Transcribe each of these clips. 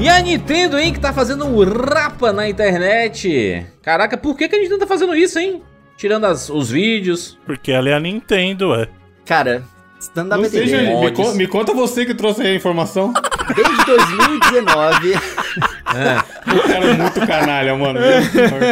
E a Nintendo, hein, que tá fazendo um rapa na internet. Caraca, por que, que a Nintendo tá fazendo isso, hein? Tirando as- os vídeos. Porque ela é a Nintendo, é. Cara, entender. Julinho. Me, con- me conta você que trouxe aí a informação. Desde 2019, O cara é muito canalha, mano. Senhor.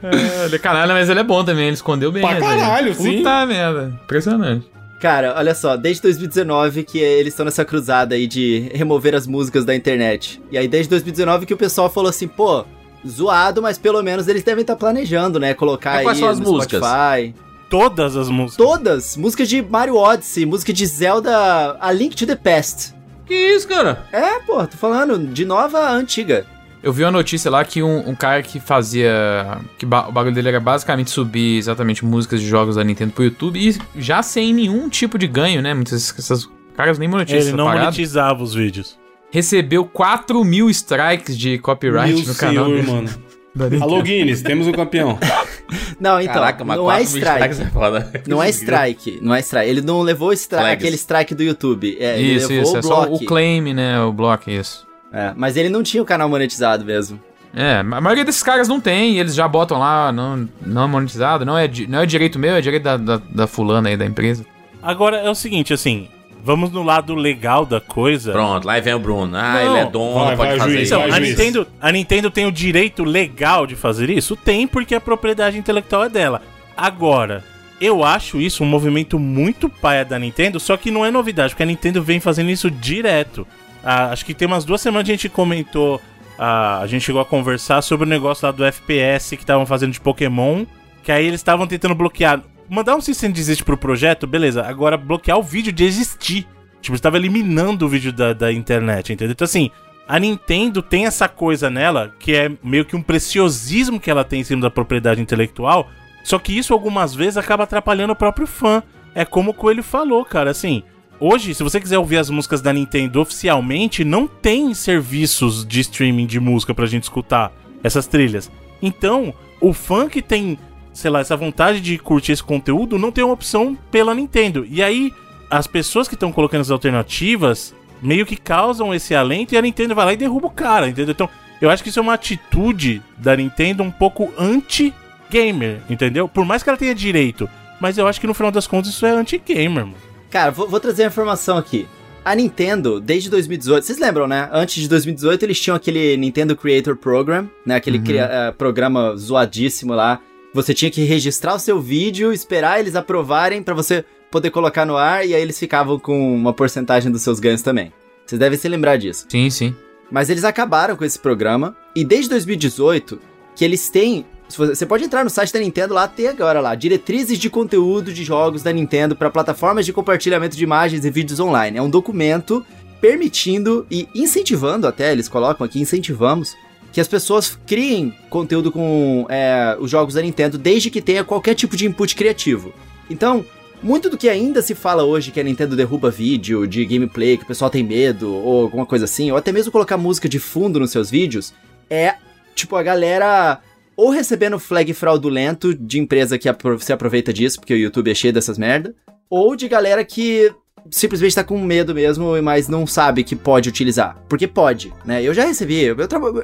É, ele é canalha, mas ele é bom também. Ele escondeu bem. Pra aí. caralho, sim. Puta merda. Impressionante. Cara, olha só, desde 2019 que eles estão nessa cruzada aí de remover as músicas da internet. E aí desde 2019 que o pessoal falou assim, pô, zoado, mas pelo menos eles devem estar planejando, né, colocar Mas aí quais são as no músicas? Spotify. Todas as músicas. Todas, músicas de Mario Odyssey, música de Zelda, A Link to the Past. Que isso, cara? É, pô, tô falando de nova a antiga. Eu vi uma notícia lá que um, um cara que fazia. que ba- o bagulho dele era basicamente subir exatamente músicas de jogos da Nintendo pro YouTube e já sem nenhum tipo de ganho, né? Muitas essas caras nem monetizam Ele não parada. monetizava os vídeos. Recebeu 4 mil strikes de copyright Meu no canal senhor, dele. mano. Alô, Guinness, temos um campeão. Não, então, Caraca, mas não é strike. é foda. Não é strike, não é strike. Ele não levou strike, Flags. aquele strike do YouTube. É, ele Isso, levou isso. o É só o claim, né? O bloco, isso. É, mas ele não tinha o canal monetizado mesmo. É, a maioria desses caras não tem, e eles já botam lá, não, não é monetizado, não é, não é direito meu, é direito da, da, da fulana aí da empresa. Agora é o seguinte, assim, vamos no lado legal da coisa. Pronto, lá vem o Bruno. Ah, Não, ele é dono, vai, pode vai, fazer juiz, isso. Então, vai, a. Nintendo, a Nintendo tem o direito legal de fazer isso? Tem, porque a propriedade intelectual é dela. Agora, eu acho isso um movimento muito paia da Nintendo, só que não é novidade, porque a Nintendo vem fazendo isso direto. Ah, acho que tem umas duas semanas que a gente comentou, ah, a gente chegou a conversar sobre o negócio lá do FPS que estavam fazendo de Pokémon, que aí eles estavam tentando bloquear. Mandar um cease and desist pro projeto, beleza. Agora bloquear o vídeo de existir. Tipo, estava eliminando o vídeo da, da internet, entendeu? Então, assim, a Nintendo tem essa coisa nela, que é meio que um preciosismo que ela tem em cima da propriedade intelectual, só que isso algumas vezes acaba atrapalhando o próprio fã. É como o Coelho falou, cara, assim. Hoje, se você quiser ouvir as músicas da Nintendo oficialmente, não tem serviços de streaming de música pra gente escutar essas trilhas. Então, o fã que tem, sei lá, essa vontade de curtir esse conteúdo não tem uma opção pela Nintendo. E aí, as pessoas que estão colocando as alternativas meio que causam esse alento e a Nintendo vai lá e derruba o cara, entendeu? Então, eu acho que isso é uma atitude da Nintendo um pouco anti-gamer, entendeu? Por mais que ela tenha direito, mas eu acho que no final das contas isso é anti-gamer, mano. Cara, vou, vou trazer a informação aqui. A Nintendo, desde 2018, vocês lembram, né? Antes de 2018, eles tinham aquele Nintendo Creator Program, né? Aquele cria- eh, programa zoadíssimo lá. Você tinha que registrar o seu vídeo, esperar eles aprovarem pra você poder colocar no ar, e aí eles ficavam com uma porcentagem dos seus ganhos também. Vocês devem se lembrar disso. Sim, sim. Mas eles acabaram com esse programa, e desde 2018, que eles têm. Você pode entrar no site da Nintendo lá, tem agora lá, diretrizes de conteúdo de jogos da Nintendo para plataformas de compartilhamento de imagens e vídeos online. É um documento permitindo e incentivando até, eles colocam aqui, incentivamos, que as pessoas criem conteúdo com é, os jogos da Nintendo, desde que tenha qualquer tipo de input criativo. Então, muito do que ainda se fala hoje que a Nintendo derruba vídeo de gameplay, que o pessoal tem medo, ou alguma coisa assim, ou até mesmo colocar música de fundo nos seus vídeos, é tipo a galera ou recebendo flag fraudulento de empresa que se aproveita disso, porque o YouTube é cheio dessas merda, ou de galera que simplesmente tá com medo mesmo, mas não sabe que pode utilizar. Porque pode, né? Eu já recebi, eu,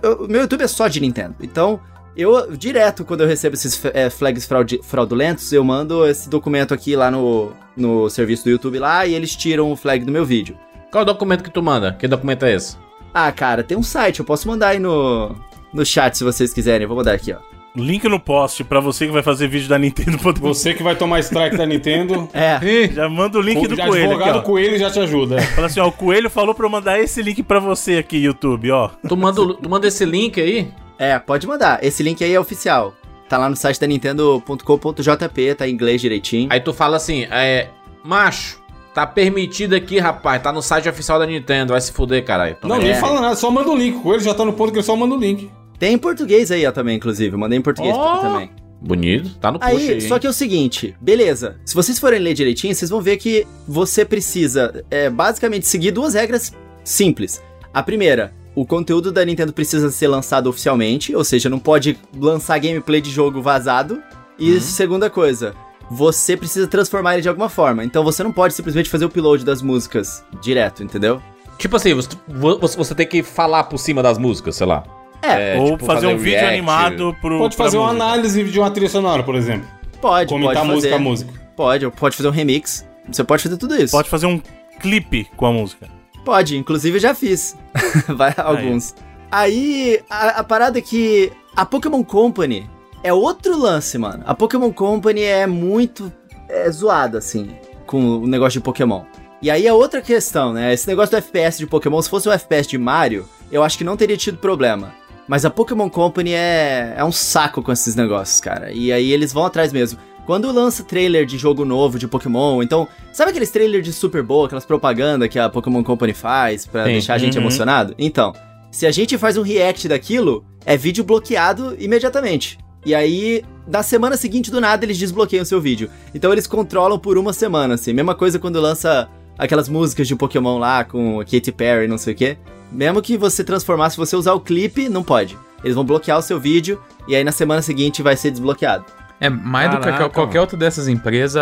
eu- meu YouTube é só de Nintendo. Então, eu, direto, quando eu recebo esses é, flags fraudulentos, eu mando esse documento aqui lá no, no serviço do YouTube lá e eles tiram o flag do meu vídeo. Qual o documento que tu manda? Que documento é esse? Ah, cara, tem um site, eu posso mandar aí no, no chat se vocês quiserem. Vou mandar aqui, ó. Link no post pra você que vai fazer vídeo da Nintendo. Você que vai tomar strike da Nintendo. É, Já manda o link o do coelho aqui, advogado ó. Coelho já te ajuda. Fala assim, ó, o coelho falou pra eu mandar esse link pra você aqui, YouTube, ó. Tu manda, tu manda esse link aí? é, pode mandar. Esse link aí é oficial. Tá lá no site da nintendo.com.jp, tá em inglês direitinho. Aí tu fala assim, é. Macho, tá permitido aqui, rapaz. Tá no site oficial da Nintendo. Vai se fuder, caralho. Não, nem aí. fala nada, só manda o link. O Coelho já tá no ponto que ele só manda o link. Tem em português aí, ó, também, inclusive. Eu mandei em português Ó. também. Bonito, tá no post aí. Aí, só que é o seguinte, beleza. Se vocês forem ler direitinho, vocês vão ver que você precisa, é, basicamente, seguir duas regras simples. A primeira, o conteúdo da Nintendo precisa ser lançado oficialmente, ou seja, não pode lançar gameplay de jogo vazado. E segunda coisa, você precisa transformar ele de alguma forma. Então você não pode simplesmente fazer o upload das músicas direto, entendeu? Tipo assim, você, você tem que falar por cima das músicas, sei lá. É, Ou tipo, fazer um vídeo react. animado pro. Pode fazer uma música. análise de uma trilha sonora, por exemplo. pode, Comentar pode música fazer. a música. Pode, pode fazer um remix. Você pode fazer tudo isso. Pode fazer um clipe com a música. Pode, inclusive eu já fiz. Vai alguns. Aí, a, a parada é que a Pokémon Company é outro lance, mano. A Pokémon Company é muito é, zoada, assim, com o negócio de Pokémon. E aí é outra questão, né? Esse negócio do FPS de Pokémon, se fosse um FPS de Mario, eu acho que não teria tido problema. Mas a Pokémon Company é, é um saco com esses negócios, cara. E aí eles vão atrás mesmo. Quando lança trailer de jogo novo de Pokémon, então, sabe aqueles trailers de Super Bowl, aquelas propaganda que a Pokémon Company faz pra Sim. deixar a gente Uhum. emocionado? Então, se a gente faz um react daquilo, é vídeo bloqueado imediatamente. E aí, na semana seguinte, do nada, eles desbloqueiam seu vídeo. Então eles controlam por uma semana, assim. Mesma coisa quando lança aquelas músicas de Pokémon lá com Katy Perry, não sei o quê. Mesmo que você transformar, se você usar o clipe, não pode. Eles vão bloquear o seu vídeo e aí na semana seguinte vai ser desbloqueado. É, mais do que Caraca, qualquer, outra dessas empresas,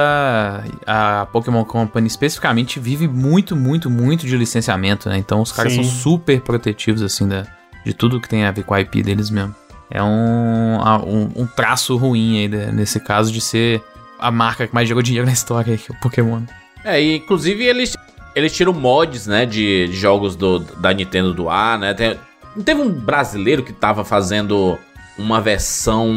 a Pokémon Company especificamente vive muito, muito, muito de licenciamento, né? Então os caras Sim. são super protetivos, assim, da, de tudo que tem a ver com a IP deles mesmo. É um, um, um traço ruim aí, né, nesse caso, de ser a marca que mais jogou dinheiro na história, que é o Pokémon. É, e inclusive eles, eles tiram mods, né, de, de jogos do, da Nintendo do ar, né? Tem- não teve um brasileiro que tava fazendo uma versão.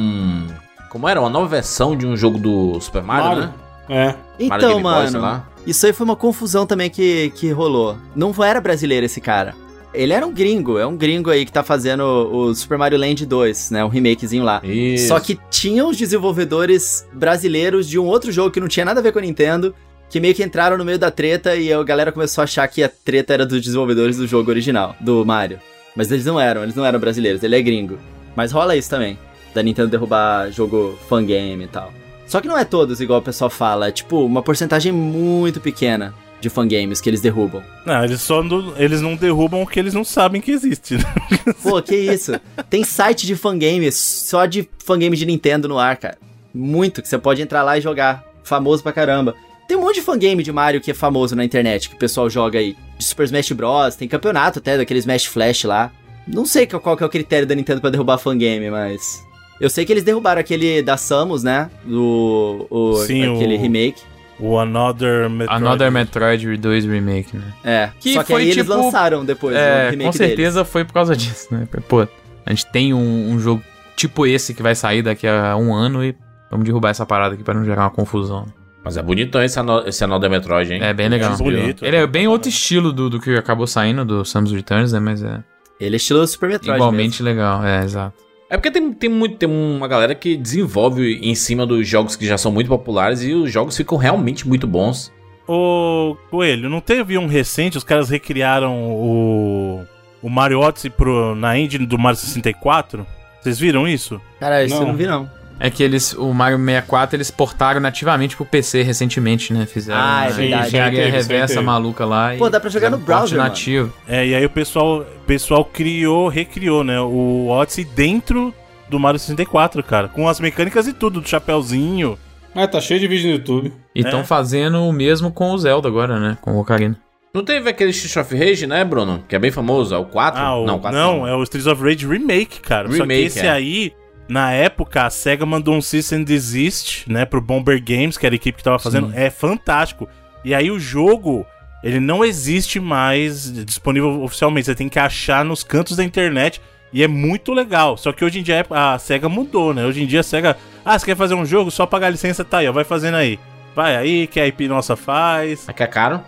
Como era? Uma nova versão de um jogo do Super Mario, Mario. né? É. Mario Então, Boy, mano, lá. isso aí foi uma confusão também que, que rolou. Não era brasileiro esse cara. Ele era um gringo, é um gringo aí que tá fazendo o Super Mario Land 2, né? Um remakezinho lá. Isso. Só que tinha os desenvolvedores brasileiros de um outro jogo que não tinha nada a ver com a Nintendo, que meio que entraram no meio da treta e a galera começou a achar que a treta era dos desenvolvedores do jogo original, do Mario. Mas eles não eram, eles não eram brasileiros, ele é gringo. Mas rola isso também, da Nintendo derrubar jogo fangame e tal. Só que não é todos, igual o pessoal fala, é tipo uma porcentagem muito pequena de fangames que eles derrubam. Não, eles só não, eles não derrubam o que eles não sabem que existe. né? Pô, que isso? Tem site de fangame só de fangame de Nintendo no ar, cara. Muito, que você pode entrar lá e jogar. Famoso pra caramba. Tem um monte de fangame de Mario que é famoso na internet, que o pessoal joga aí. De Super Smash Bros. Tem campeonato até daquele Smash Flash lá. Não sei qual que é o critério da Nintendo pra derrubar fangame, mas. Eu sei que eles derrubaram aquele da Samus, né? Do. o- Sim, aquele o- remake. O Another Metroid. Another Metroid 2 Remake, né? É. Que Só que foi, aí eles tipo, lançaram depois o É, remake com certeza foi por causa disso, né? Pô, a gente tem um, um jogo tipo esse que vai sair daqui a um ano e vamos derrubar essa parada aqui pra não gerar uma confusão. Mas é bonitão esse, ano, esse Another Metroid, hein? É bem legal. Acho bonito. Ele é bem outro estilo do, do que acabou saindo do Samus Returns, né? Mas é. Ele é estilo Super Metroid. igualmente legal, é, exato. É porque tem, tem, muito, tem uma galera que desenvolve em cima dos jogos que já são muito populares e os jogos ficam realmente muito bons. Ô, Coelho, não teve um recente, os caras recriaram o, o Mario Odyssey pro, na engine do Mario 64? Vocês viram isso? mesmo. Cara, isso eu Não. não vi não. É que eles, o Mario 64, eles portaram nativamente pro PC recentemente, né? Fizeram Ah, é verdade. engenharia reversa maluca lá. Pô, dá pra jogar no browser, nativo. É, e aí o pessoal, pessoal criou, recriou, né, o Odyssey dentro do Mario 64, cara. Com as mecânicas e tudo, do chapéuzinho. Ah, tá cheio de vídeo no YouTube. E estão É. fazendo o mesmo com o Zelda agora, né? Com o Ocarina. Não teve aquele Street of Rage, né, Bruno? Que é bem famoso, é o 4? Ah, o, não, não, o 4 é o Streets of Rage Remake, cara. Só que Remake, esse é. aí, na época, a SEGA mandou um and Desist, né, pro Bomber Games, que era a equipe que tava fazendo. É fantástico. E aí o jogo, ele não existe mais disponível oficialmente. Você tem que achar nos cantos da internet. E é muito legal. Só que hoje em dia a SEGA mudou, né? Hoje em dia a SEGA. Ah, você quer fazer um jogo? Só pagar a licença, tá aí, ó. Vai fazendo aí. Vai aí, que a IP nossa faz. Aqui é caro?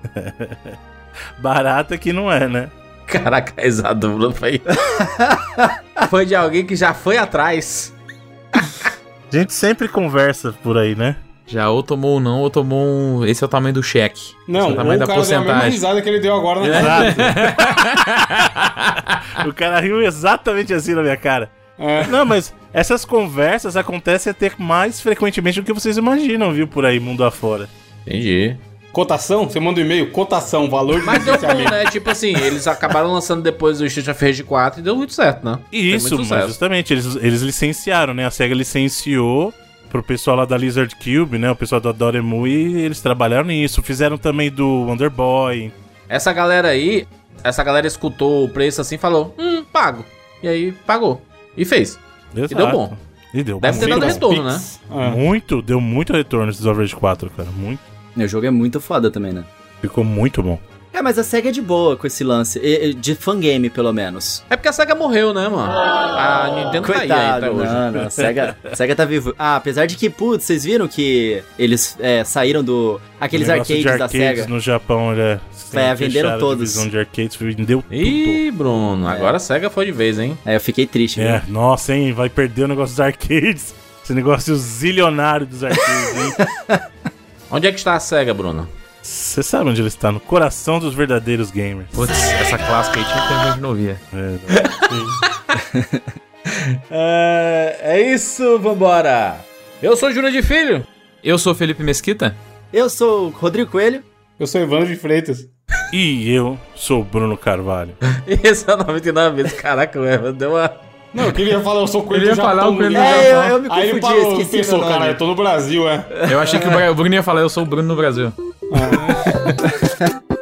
Barata que não é, né? Caraca, a risada do Bruno foi... foi de alguém que já foi atrás. A gente sempre conversa por aí, né? Já ou tomou ou não, ou tomou um... Esse é o tamanho do cheque. Não, Esse é o tamanho da cara deu a mesma porcentagem. risada que ele deu agora na Exato. o cara riu exatamente assim na minha cara. É. Não, mas essas conversas acontecem até mais frequentemente do que vocês imaginam, viu, por aí, mundo afora. Entendi. Cotação? Você manda um e-mail, cotação, valor de Mas deu bom, né? Tipo assim, eles acabaram lançando depois o Street of Rage 4 e deu muito certo, né? E isso, muito mas justamente, eles, eles licenciaram, né? A SEGA licenciou pro pessoal lá da Lizard Cube, né? O pessoal da Doremu e eles trabalharam nisso. Fizeram também do Wonder Boy. Essa galera aí, essa galera escutou o preço assim e falou: hum, pago. E aí pagou. E fez. Exato. deu bom. E deu Deve ter muito dado bom. retorno, né? Ah. Muito, deu muito retorno esse Overwatch 4, cara. Muito. O jogo é muito foda também, né? Ficou muito bom. É, mas a SEGA é de boa com esse lance. De fangame, pelo menos. É porque a SEGA morreu, né, mano? A Nintendo tá aí hoje. não, não. A SEGA, a SEGA tá vivo. Ah, apesar de que, putz, vocês viram que eles é, saíram do. Aqueles arcades, de da arcades SEGA. no Japão, já. É, venderam a todos. divisão de arcades, vendeu tudo. Ih, Bruno, agora a SEGA foi de vez, hein? É, eu fiquei triste, É, viu? nossa, hein? Vai perder o negócio dos arcades. Esse negócio zilionário dos arcades, hein? Onde é que está a SEGA, Bruno? Você sabe onde ele está? No coração dos verdadeiros gamers. Putz, essa clássica aí tinha que ter um de novinha. É, É, é isso, vambora! Eu sou Júnior de Filho. Eu sou Felipe Mesquita. Eu sou o Rodrigo Coelho. Eu sou Evandro de Freitas. e eu sou o Bruno Carvalho. E esse é o 99 vezes. Caraca, o deu uma. Não, eu queria falar, eu sou coelho Ele ia do falar Japão. o coelho do né? Japão. É, eu, eu me Aí ele confundi, parou, esqueci pensou, meu nome. cara, eu tô no Brasil, é. Eu achei que o Bruno ia falar, eu sou o Bruno no Brasil.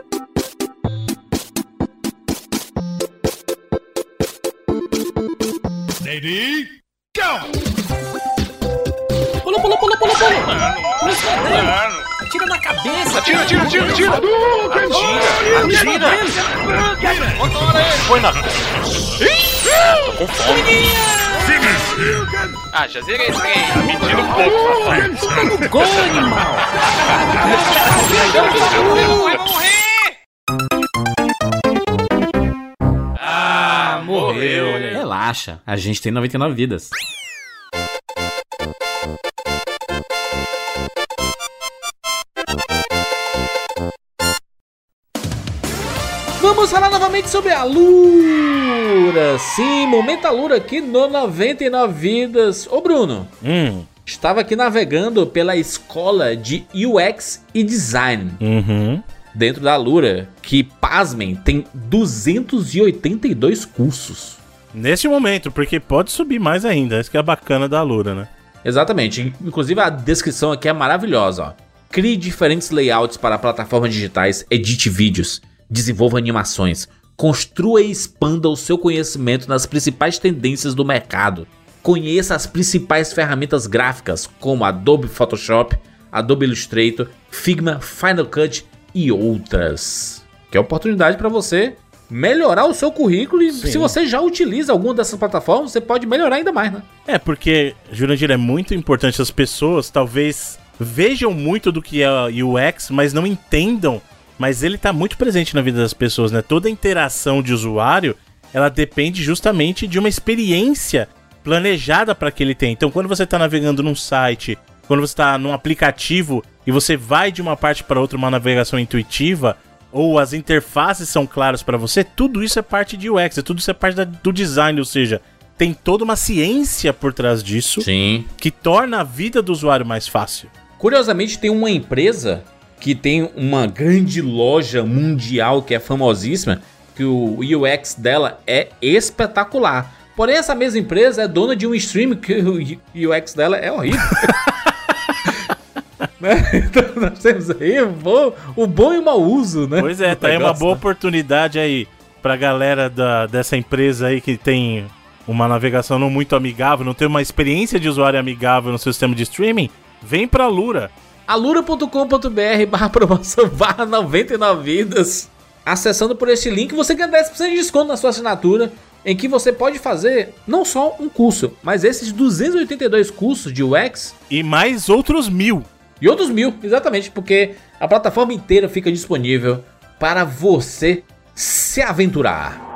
Ah, já zerei esse aí. Mentira um pouco, Gol, animal! Vai morrer! Ah, morreu. Relaxa, a gente tem 99 vidas. Falar novamente sobre a Lura. Sim, momento Alura aqui no 99 vidas. Ô Bruno, Hum, estava aqui navegando pela escola de UX e Design uhum. dentro da Lura, que, pasmem, tem 282 cursos. Neste momento, porque pode subir mais ainda. Isso que é bacana da Lura, né? Exatamente. Inclusive a descrição aqui é maravilhosa. Ó. Crie diferentes layouts para plataformas digitais, edite vídeos, desenvolva animações, construa e expanda o seu conhecimento nas principais tendências do mercado. Conheça as principais ferramentas gráficas como Adobe Photoshop, Adobe Illustrator, Figma, Final Cut e outras. Que é oportunidade para você melhorar o seu currículo e se você já utiliza alguma dessas plataformas, você pode melhorar ainda mais, né? É, porque, Jurandir, é muito importante as pessoas talvez vejam muito do que é UX, mas não entendam. Mas ele tá muito presente na vida das pessoas, né? Toda interação de usuário, ela depende justamente de uma experiência planejada para que ele tenha. Então, quando você tá navegando num site, quando você tá num aplicativo e você vai de uma parte para outra uma navegação intuitiva, ou as interfaces são claras para você, tudo isso é parte de UX, tudo isso é parte da- do design, ou seja, tem toda uma ciência por trás disso Sim. que torna a vida do usuário mais fácil. Curiosamente, tem uma empresa que tem uma grande loja mundial que é famosíssima, que o UX dela é espetacular. Porém, essa mesma empresa é dona de um stream que o UX dela é horrível. Né? Então nós temos aí o bom, o bom e o mau uso, né? Pois é, tá aí uma boa oportunidade aí pra galera da, dessa empresa aí que tem uma navegação não muito amigável, não tem uma experiência de usuário amigável no seu sistema de streaming. Vem pra Lura. alura.com.br barra promoção barra 99 vidas. Acessando por este link, você ganha 10% de desconto na sua assinatura, em que você pode fazer não só um curso, mas esses 282 cursos de UX E mais outros mil. e outros mil, exatamente, porque a plataforma inteira fica disponível para você se aventurar.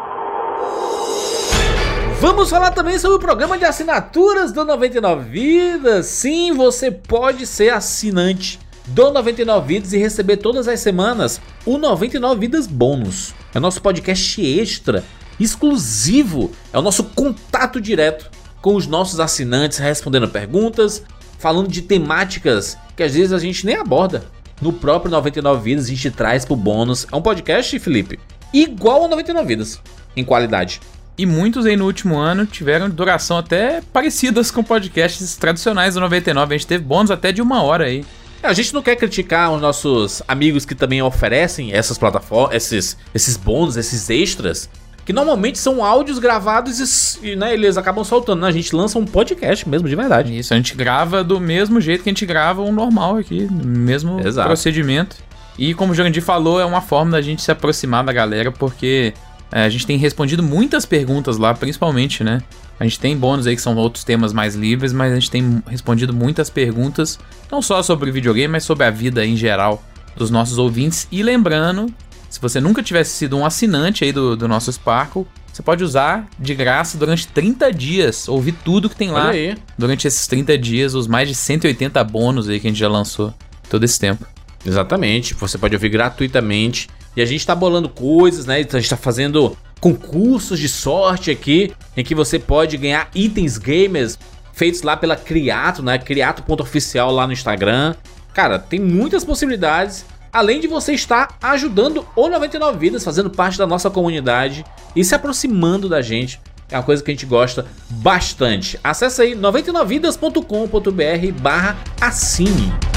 Vamos falar também sobre o programa de assinaturas do 99 Vidas. Sim, você pode ser assinante do 99 Vidas e receber todas as semanas o 99 Vidas Bônus. É nosso podcast extra, exclusivo, é o nosso contato direto com os nossos assinantes, respondendo perguntas, falando de temáticas que às vezes a gente nem aborda. No próprio 99 Vidas a gente traz pro bônus. É um podcast, Felipe, igual ao 99 Vidas em qualidade. E muitos aí no último ano tiveram duração até parecidas com podcasts tradicionais do 99. A gente teve bônus até de uma hora aí. A gente não quer criticar os nossos amigos que também oferecem essas plataformas, esses, esses bônus, esses extras, que normalmente são áudios gravados e, né, eles acabam soltando. né? A gente lança um podcast mesmo, de verdade. Isso, a gente grava do mesmo jeito que a gente grava um normal aqui, mesmo Exato. procedimento. E como o Jandir falou, é uma forma da gente se aproximar da galera, porque é, a gente tem respondido muitas perguntas lá, principalmente, né? A gente tem bônus aí que são outros temas mais livres, mas a gente tem respondido muitas perguntas, não só sobre videogame, mas sobre a vida em geral dos nossos ouvintes. E lembrando, se você nunca tivesse sido um assinante aí do, do nosso Sparkle, você pode usar de graça durante 30 dias, ouvir tudo que tem lá. Durante esses 30 dias, os mais de 180 bônus aí que a gente já lançou todo esse tempo. Exatamente, você pode ouvir gratuitamente. E a gente tá bolando coisas, né? A gente tá fazendo concursos de sorte aqui, em que você pode ganhar itens gamers feitos lá pela Criato, né? Criato.oficial lá no Instagram. Cara, tem muitas possibilidades. Além de você estar ajudando o 99 Vidas, fazendo parte da nossa comunidade e se aproximando da gente. É uma coisa que a gente gosta bastante. Acesse aí 99vidas.com.br barra assine.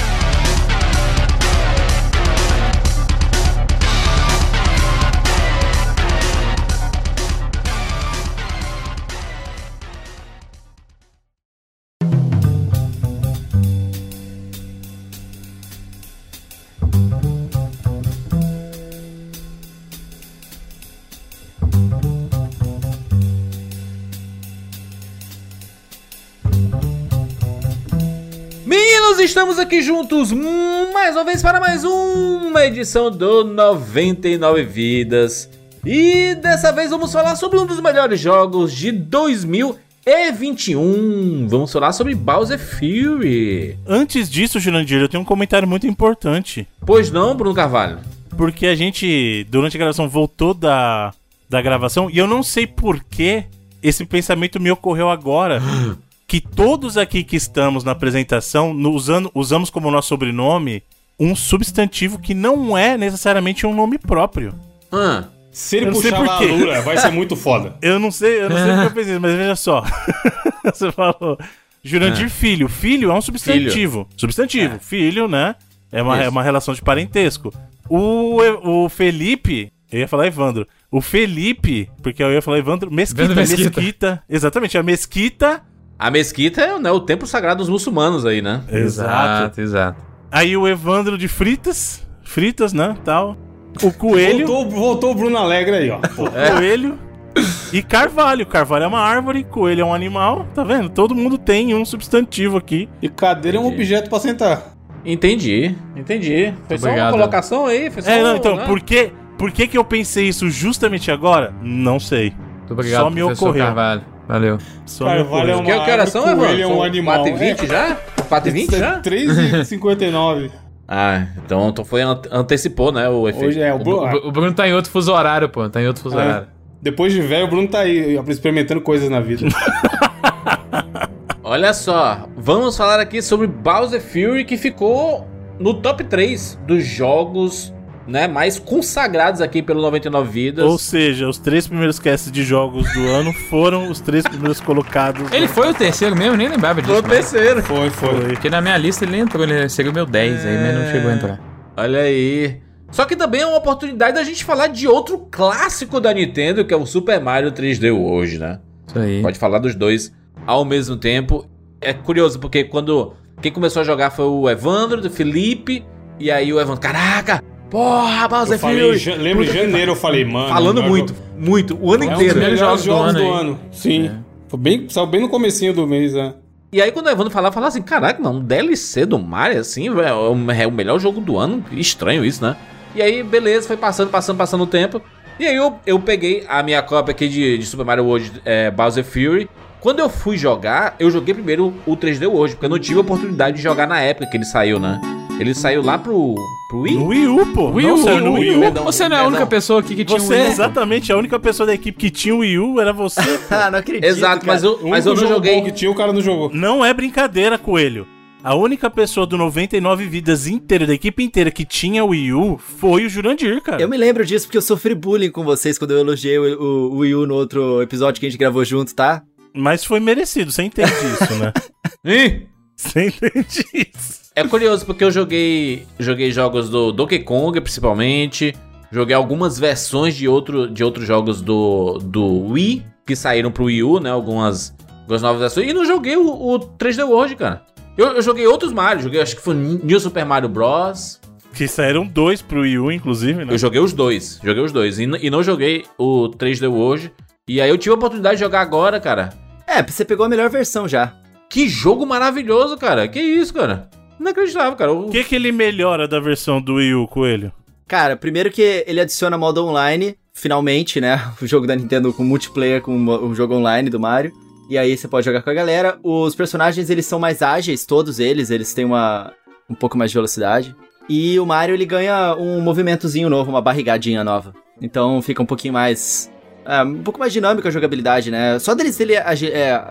Meninos, estamos aqui juntos mais uma vez para mais uma edição do 99 Vidas. E dessa vez vamos falar sobre um dos melhores jogos de 2021. Vamos falar sobre Bowser Fury. Antes disso, Jurandir, eu tenho um comentário muito importante. Pois não, Bruno Carvalho? Porque a gente, durante a gravação, voltou da, da gravação e eu não sei por que esse pensamento me ocorreu agora. que todos aqui que estamos na apresentação no- usando, usamos como nosso sobrenome um substantivo que não é necessariamente um nome próprio. Ah, Se ele puxar por a. Lura, vai ser muito foda. Eu não sei, eu não sei porque eu pensei, mas veja só. Você falou. Jurandir Filho. Filho é um substantivo. Substantivo. É. Filho, né? É uma, Isso. é uma relação de parentesco. O, o Felipe. Eu ia falar Evandro. O Felipe, porque eu ia falar Evandro. Mesquita. Evandro mesquita. Mesquita. Exatamente. A Mesquita. A mesquita é né, o templo sagrado dos muçulmanos aí, né? Exato. exato. Aí o Evandro de Fritas. Fritas, né? Tal. O Coelho. Voltou, voltou o Bruno Alegre aí, ó. Pô. Coelho. E Carvalho. Carvalho é uma árvore, coelho é um animal. Tá vendo? Todo mundo tem um substantivo aqui. E cadeira é um objeto pra sentar. Entendi, entendi. Foi só uma Obrigado. colocação aí, foi só É, não, então, né? por que, por que que eu pensei isso justamente agora? Não sei. Muito obrigado, Só me ocorreu. Carvalho. Valeu. Só Carvalho é uma- Que, que horas são, Evandro? coelho é um animal. 4 e 20 já? 4 e 20 já? 3,59. Ah, então, então foi ante- antecipou, né, o efeito. Hoje é o O, Bruno. o- o Bruno tá em outro fuso horário, pô. Tá em outro fuso É. horário. Depois de velho, o Bruno tá aí experimentando coisas na vida. Olha só, vamos falar aqui sobre Bowser Fury que ficou no top 3 dos jogos, né, mais consagrados aqui pelo 99 Vidas. Ou seja, os três primeiros casts de jogos do ano foram os três primeiros colocados. Ele foi o terceiro mesmo, nem lembrava disso. Foi o mas- terceiro. Foi, foi. Foi. Porque na minha lista ele entrou, ele seria o meu 10 aí, mas não chegou a entrar. Olha aí. Só que também é uma oportunidade da gente falar de outro clássico da Nintendo, que é o Super Mario 3D hoje, né? Isso aí. Pode falar dos dois ao mesmo tempo. É curioso, porque quando quem começou a jogar foi o Evandro, do Felipe, e aí o Evandro, caraca, porra, Bowser Eu falei, Fury. lembro em janeiro, eu falei, mano. Falando muito, muito, o ano É um dos inteiro. primeiros melhores jogos jogos do do ano ano. Sim. Foi bem, saiu bem no comecinho do mês, né? E aí quando o Evandro falava, falava assim, caraca, não, um DLC do Mario, assim, velho, é o- é o melhor jogo do ano. Estranho isso, né? E aí, beleza, foi passando, passando, passando o tempo. E aí eu, eu peguei a minha cópia aqui de, de Super Mario World é, Bowser Fury. Quando eu fui jogar, eu joguei primeiro o 3D World, porque eu não tive a oportunidade de jogar na época que ele saiu, né? Ele saiu lá pro, pro Wii? No Wii U, pô. Wii Não, U, saiu no Wii U. Perdão, Você não é a perdão. única pessoa aqui que tinha Você um Wii U. exatamente a única pessoa da equipe que tinha o Wii U, era você. Ah, não acredito. Exato, mas cara. eu, Um mas eu não joguei. que tinha, o cara não jogou. Não é brincadeira, Coelho. A única pessoa do 99 vidas inteira, da equipe inteira que tinha o Wii U, foi o Jurandir, cara. Eu me lembro disso porque eu sofri bullying com vocês quando eu elogiei o, o, o Wii U no outro episódio que a gente gravou junto, tá? Mas foi merecido, você entende isso, né? Ih, Você entende isso. É curioso porque eu joguei, joguei jogos do Donkey Kong, principalmente. Joguei algumas versões de, outro, de outros jogos do, do Wii, que saíram pro Wii U, né? Algumas, algumas novas versões. E não joguei o, o 3D World, cara. Eu, eu joguei outros Mario. Joguei, acho que foi New Super Mario Bros. Que saíram dois pro Wii U, inclusive, né? Eu joguei os dois. Joguei os dois. E, e não joguei o 3D World. E aí eu tive a oportunidade de jogar agora, cara. É, você pegou a melhor versão já. Que jogo maravilhoso, cara. Que isso, cara. Inacreditável, cara. O- que, que ele melhora da versão do Wii U, Coelho? Cara, primeiro que ele adiciona modo online, finalmente, né? O jogo da Nintendo com multiplayer, com o jogo online do Mario. E aí você pode jogar com a galera. Os personagens, eles são mais ágeis, todos eles. Eles têm uma um pouco mais de velocidade. E o Mario, ele ganha um movimentozinho novo, uma barrigadinha nova. Então fica um pouquinho mais... é, um pouco mais dinâmica a jogabilidade, né? Só deles ele é,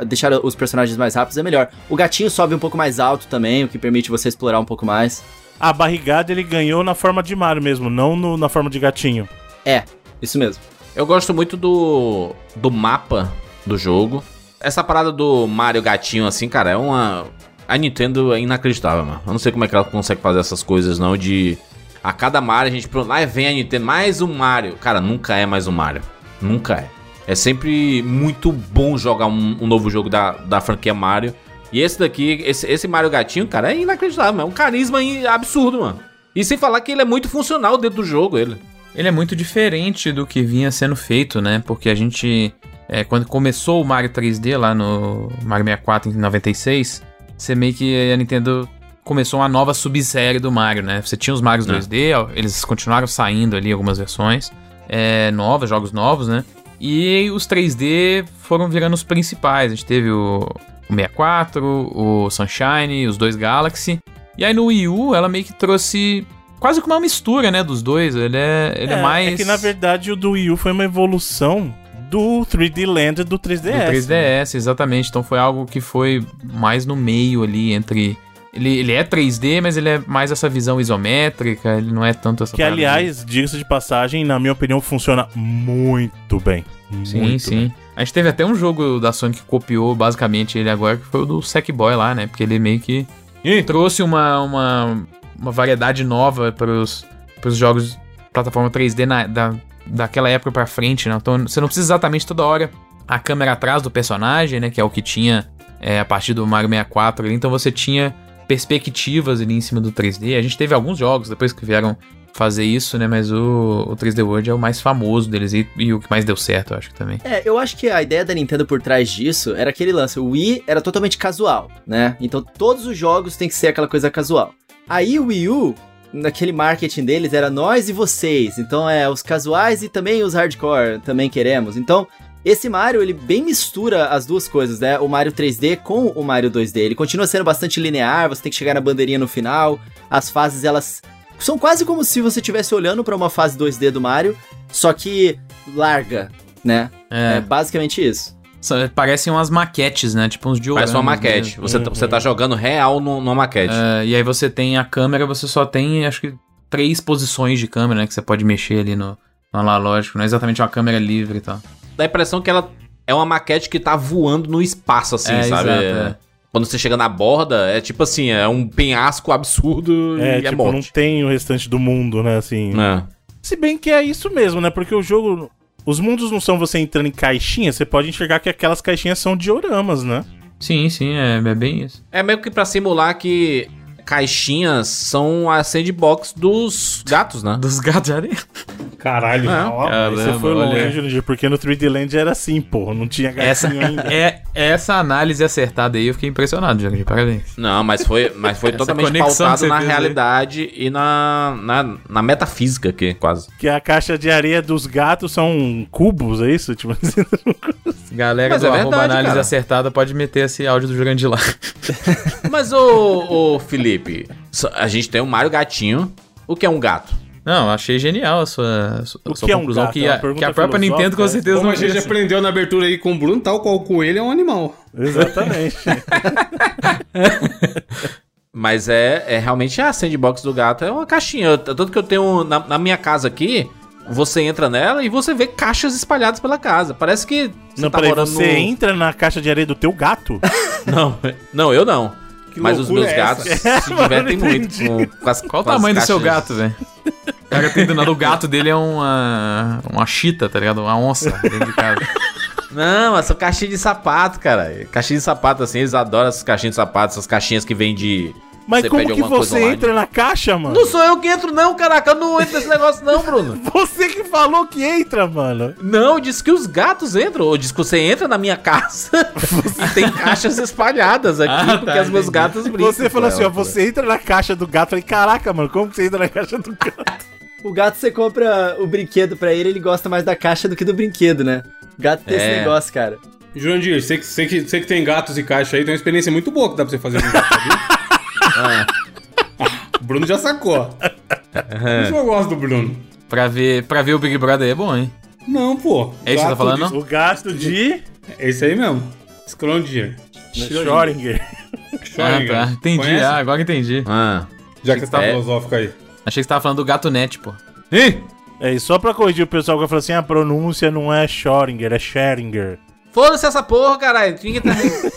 deixar os personagens mais rápidos é melhor. O gatinho sobe um pouco mais alto também, o que permite você explorar um pouco mais. A barrigada ele ganhou na forma de Mario mesmo, não no- na forma de gatinho. É, isso mesmo. Eu gosto muito do, do mapa do jogo. Essa parada do Mario gatinho, assim, cara, é uma. A Nintendo é inacreditável, mano. Eu não sei como é que ela consegue fazer essas coisas, não. De. A cada Mario a gente. Lá vem a Nintendo, mais um Mario. Cara, nunca é mais um Mario. Nunca é. É sempre muito bom jogar um, um novo jogo da, da franquia Mario. E esse daqui, esse, esse Mario gatinho, cara, é inacreditável, mano. É um carisma absurdo, mano. E sem falar que ele é muito funcional dentro do jogo, ele. Ele é muito diferente do que vinha sendo feito, né? Porque a gente. é, quando começou o Mario 3D lá no Mario 64 em 96, você meio que a Nintendo começou uma nova subsérie do Mario, né? Você tinha os Marios É. 2D, ó, eles continuaram saindo ali algumas versões é, novas, jogos novos, né? E os 3D foram virando os principais. A gente teve o, o 64, o Sunshine, os dois Galaxy. E aí no Wii U ela meio que trouxe quase que uma mistura, né, dos dois. Ele é, ele é, mais É que na verdade o do Wii U foi uma evolução do 3D Land do 3DS. do 3DS, exatamente. Então foi algo que foi mais no meio ali entre ele, ele é 3D, mas ele é mais essa visão isométrica, ele não é tanto essa Que, aliás, diga-se de passagem, na minha opinião, funciona muito bem. Sim, Muito sim. bem. A gente teve até um jogo da Sony que copiou basicamente ele agora, que foi o do Sackboy lá, né? Porque ele meio que ele trouxe uma, uma, uma variedade nova para os jogos de plataforma 3D na- da, daquela época pra frente, né? Então você não precisa exatamente toda hora a câmera atrás do personagem, né? Que é o que tinha é, a partir do Mario 64 ali. Então você tinha perspectivas ali em cima do 3D. A gente teve alguns jogos depois que vieram fazer isso, né? Mas o, o 3D World é o mais famoso deles e, e o que mais deu certo, eu acho que também. É, eu acho que a ideia da Nintendo por trás disso era aquele lance. O Wii era totalmente casual, né? Então todos os jogos tem que ser aquela coisa casual. Aí o Wii U, naquele marketing deles, era nós e vocês. Então é os casuais e também os hardcore também queremos. Então esse Mario, ele bem mistura as duas coisas, né? O Mario 3D com o Mario 2D. Ele continua sendo bastante linear, você tem que chegar na bandeirinha no final. As fases, elas são quase como se você estivesse olhando pra uma fase 2D do Mario, só que larga, né? É, É, basicamente isso. só- parecem umas maquetes, né? Tipo uns dioramas. Parece uma maquete. Você, tá- você tá jogando real no- numa maquete. É, e aí você tem a câmera, você só tem, acho que, três posições de câmera, né? Que você pode mexer ali no, no analógico. Não é exatamente uma câmera livre e tal. Dá a impressão que ela é uma maquete que tá voando no espaço, assim, É, sabe? exato, É. é. Quando você chega na borda, é tipo assim, é um penhasco absurdo É, e é tipo, não morte. tem o restante do mundo, né? Assim. É. Se bem que é isso mesmo, né? Porque o jogo. Os mundos não são você entrando em caixinhas, você pode enxergar que aquelas caixinhas são dioramas, né? Sim, sim, é, é bem isso. É meio que pra simular que caixinhas são a sandbox dos gatos, né? Dos gatos de areia. Caralho. É. Ó, Caramba, você foi longe, Jurandir, porque no 3D Land era assim, pô. Não tinha Essa, gatinho ainda. é, essa análise acertada aí, eu fiquei impressionado, Jorge. Parabéns. Não, mas foi, mas foi Essa totalmente pautado na fez aí. realidade e na, na, na metafísica aqui, quase. Que a caixa de areia dos gatos são cubos, é isso? Tipo assim. Galera Mas do é arroba verdade, análise cara. acertada pode meter esse áudio do Jurandir lá. Mas, ô, ô Felipe, só- a gente tem um Mario Gatinho. O que é um gato? Não, achei genial a sua, a sua, O que é um conclusão, gato? que, É a, pergunta que a própria Nintendo com é? certeza Como não a gente aprendeu na abertura aí com o Bruno, tal qual o coelho é um animal. Exatamente. Mas é, é realmente a sandbox do gato é uma caixinha. Tanto que eu tenho na, na minha casa aqui, você entra nela e você vê caixas espalhadas pela casa. Parece que você não, tá peraí, morando você no... entra na caixa de areia do teu gato? Não, não, eu não. Que Mas os meus é gatos se divertem muito com, com as Qual o com as tamanho do seu gato, velho? O cara tem do nada, o gato dele é uma. uma chita, tá ligado? Uma onça dentro de casa. Não, essa caixinha de sapato, cara. Caixinha de sapato, assim, eles adoram essas caixinhas de sapato, essas caixinhas que vem de. Mas Você como pede que você online. entra na caixa, mano? Não sou eu que entro, não, caraca. Eu não entro nesse negócio, não, Bruno. Você que falou que entra, mano. Não, disse que os gatos entram. Ou disse que você entra na minha casa e tem caixas espalhadas aqui, Ah, porque tá, os meus gatos brincam. Você falou assim, ó, você entra na caixa do gato. Eu falei, caraca, mano, como que você entra na caixa do gato? O gato, você compra o brinquedo pra ele, ele gosta mais da caixa do que do brinquedo, né? O gato tem esse É. negócio, cara. Jurandir, você que, você, que, você que tem gatos e caixa aí, tem uma experiência muito boa que dá pra você fazer com gato, sabia? O Bruno já sacou. Por isso eu gosto do Bruno. Pra ver, pra ver o Big Brother é bom, hein? Não, pô. É isso que você tá falando, de- O gasto de É isso aí mesmo. Schrödinger. Schrödinger. Ah, Schrödinger. tá. Entendi, Conhece? ah, agora entendi. Ah. Já que você tá É. filosófico aí. Achei que você tava falando do gato net, pô. Ih! É, e só pra corrigir o pessoal que falou assim, a pronúncia não é Schrödinger, é Scheringer. Foda-se essa porra, caralho. Tá...